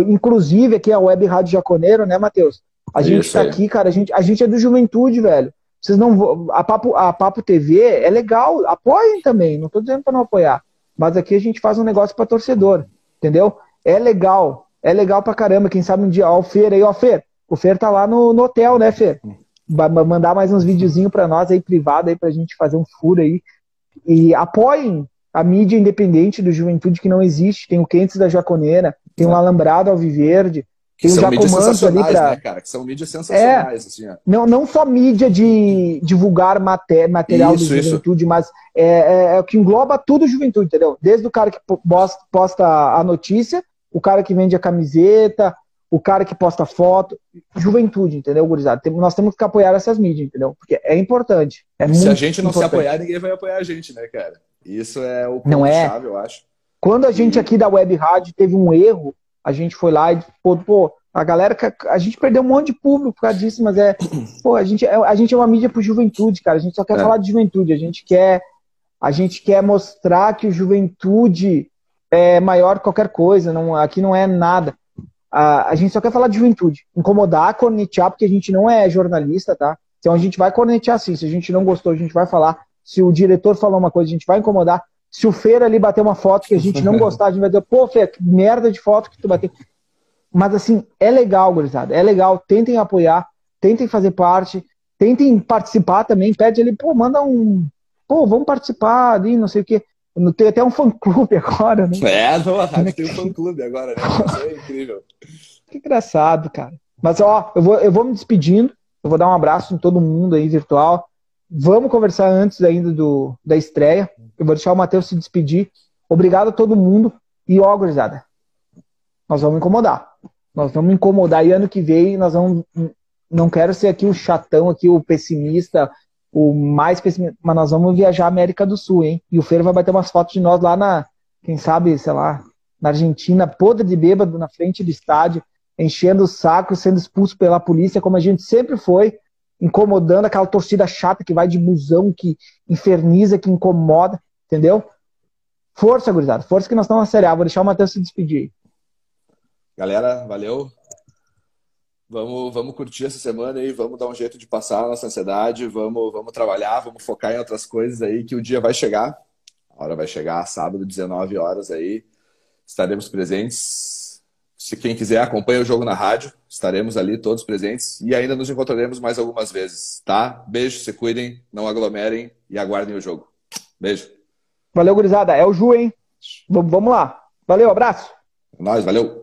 Speaker 1: Inclusive, aqui é a Web Rádio Jaconeiro, né, Matheus? A gente tá aqui, cara, a gente, a gente é do Juventude, velho. Vocês não a Papo, a Papo TV é legal, apoiem também, não tô dizendo para não apoiar. Mas aqui a gente faz um negócio para torcedor, entendeu? É legal, é legal pra caramba. Quem sabe um dia, ó, o Fer aí, ó, Fer. O Fer tá lá no, no hotel, né, Fer? Mandar mais uns videozinhos pra nós aí, privado aí, pra gente fazer um furo aí. E apoiem a mídia independente do Juventude que não existe. Tem o Quentes da Jaconeira, tem é. Alambrado Alviverde, tem o Jacomanto ali pra...
Speaker 2: Né, cara? Que são mídias sensacionais, é, assim, ó.
Speaker 1: Não, não só mídia de divulgar maté material isso, do Juventude, isso. mas é, é, é, o que engloba tudo Juventude, entendeu? Desde o cara que posta, posta a notícia, o cara que vende a camiseta, o cara que posta foto, juventude, entendeu, gurizada? Nós temos que apoiar essas mídias, entendeu? Porque é importante. É
Speaker 2: se a gente não importante. se apoiar, ninguém vai apoiar a gente, né, cara? Isso é o
Speaker 1: é? chave, eu acho. Quando a gente aqui da Web Rádio teve um erro, a gente foi lá e, pô, pô, a galera, a gente perdeu um monte de público por causa disso, mas é, pô, a gente, é, a gente é uma mídia pro juventude, cara, a gente só quer é. falar de juventude, a gente quer, a gente quer mostrar que juventude é maior que qualquer coisa, não, aqui não é nada. A, a gente só quer falar de juventude, incomodar, cornetear, porque a gente não é jornalista, tá? Então a gente vai cornetear sim, se a gente não gostou, a gente vai falar, se o diretor falou uma coisa, a gente vai incomodar. Se o Feira ali bater uma foto que a gente não [LAUGHS] gostar, a gente vai dizer, pô, Feira, que merda de foto que tu bateu. Mas assim, é legal, gurizada, é legal. Tentem apoiar, tentem fazer parte, tentem participar também. Pede ali, pô, manda um. Pô, vamos participar ali, não sei o quê. Tem até um fã-clube [LAUGHS] agora, né?
Speaker 2: É, [LAUGHS] não, tem um fã-clube agora, né? Isso é incrível.
Speaker 1: Que engraçado, cara. Mas, ó, eu vou, eu vou me despedindo. Eu vou dar um abraço em todo mundo aí virtual. Vamos conversar antes ainda do, da estreia. Eu vou deixar o Matheus se despedir. Obrigado a todo mundo. E ó, gurizada, nós vamos incomodar. Nós vamos incomodar. E ano que vem nós vamos. Não quero ser aqui o chatão, aqui o pessimista, o mais pessimista, mas nós vamos viajar à América do Sul, hein? E o Feiro vai bater umas fotos de nós lá na, quem sabe, sei lá, na Argentina, podre de bêbado na frente do estádio, enchendo o saco, sendo expulso pela polícia, como a gente sempre foi incomodando aquela torcida chata que vai de musão, que inferniza, que incomoda, entendeu? Força, gurizada. Força que nós estamos na Série A. Vou deixar o Matheus se despedir.
Speaker 2: Galera, valeu. Vamos, vamos curtir essa semana aí, vamos dar um jeito de passar a nossa ansiedade, vamos, vamos trabalhar, vamos focar em outras coisas aí, que o dia vai chegar. A hora vai chegar, sábado, 19 horas aí. Estaremos presentes se quem quiser, acompanha o jogo na rádio. Estaremos ali todos presentes e ainda nos encontraremos mais algumas vezes, tá? Beijo, se cuidem, não aglomerem e aguardem o jogo. Beijo.
Speaker 1: Valeu, gurizada. É o Ju, hein? V vamos lá. Valeu, abraço.
Speaker 2: É nóis, valeu.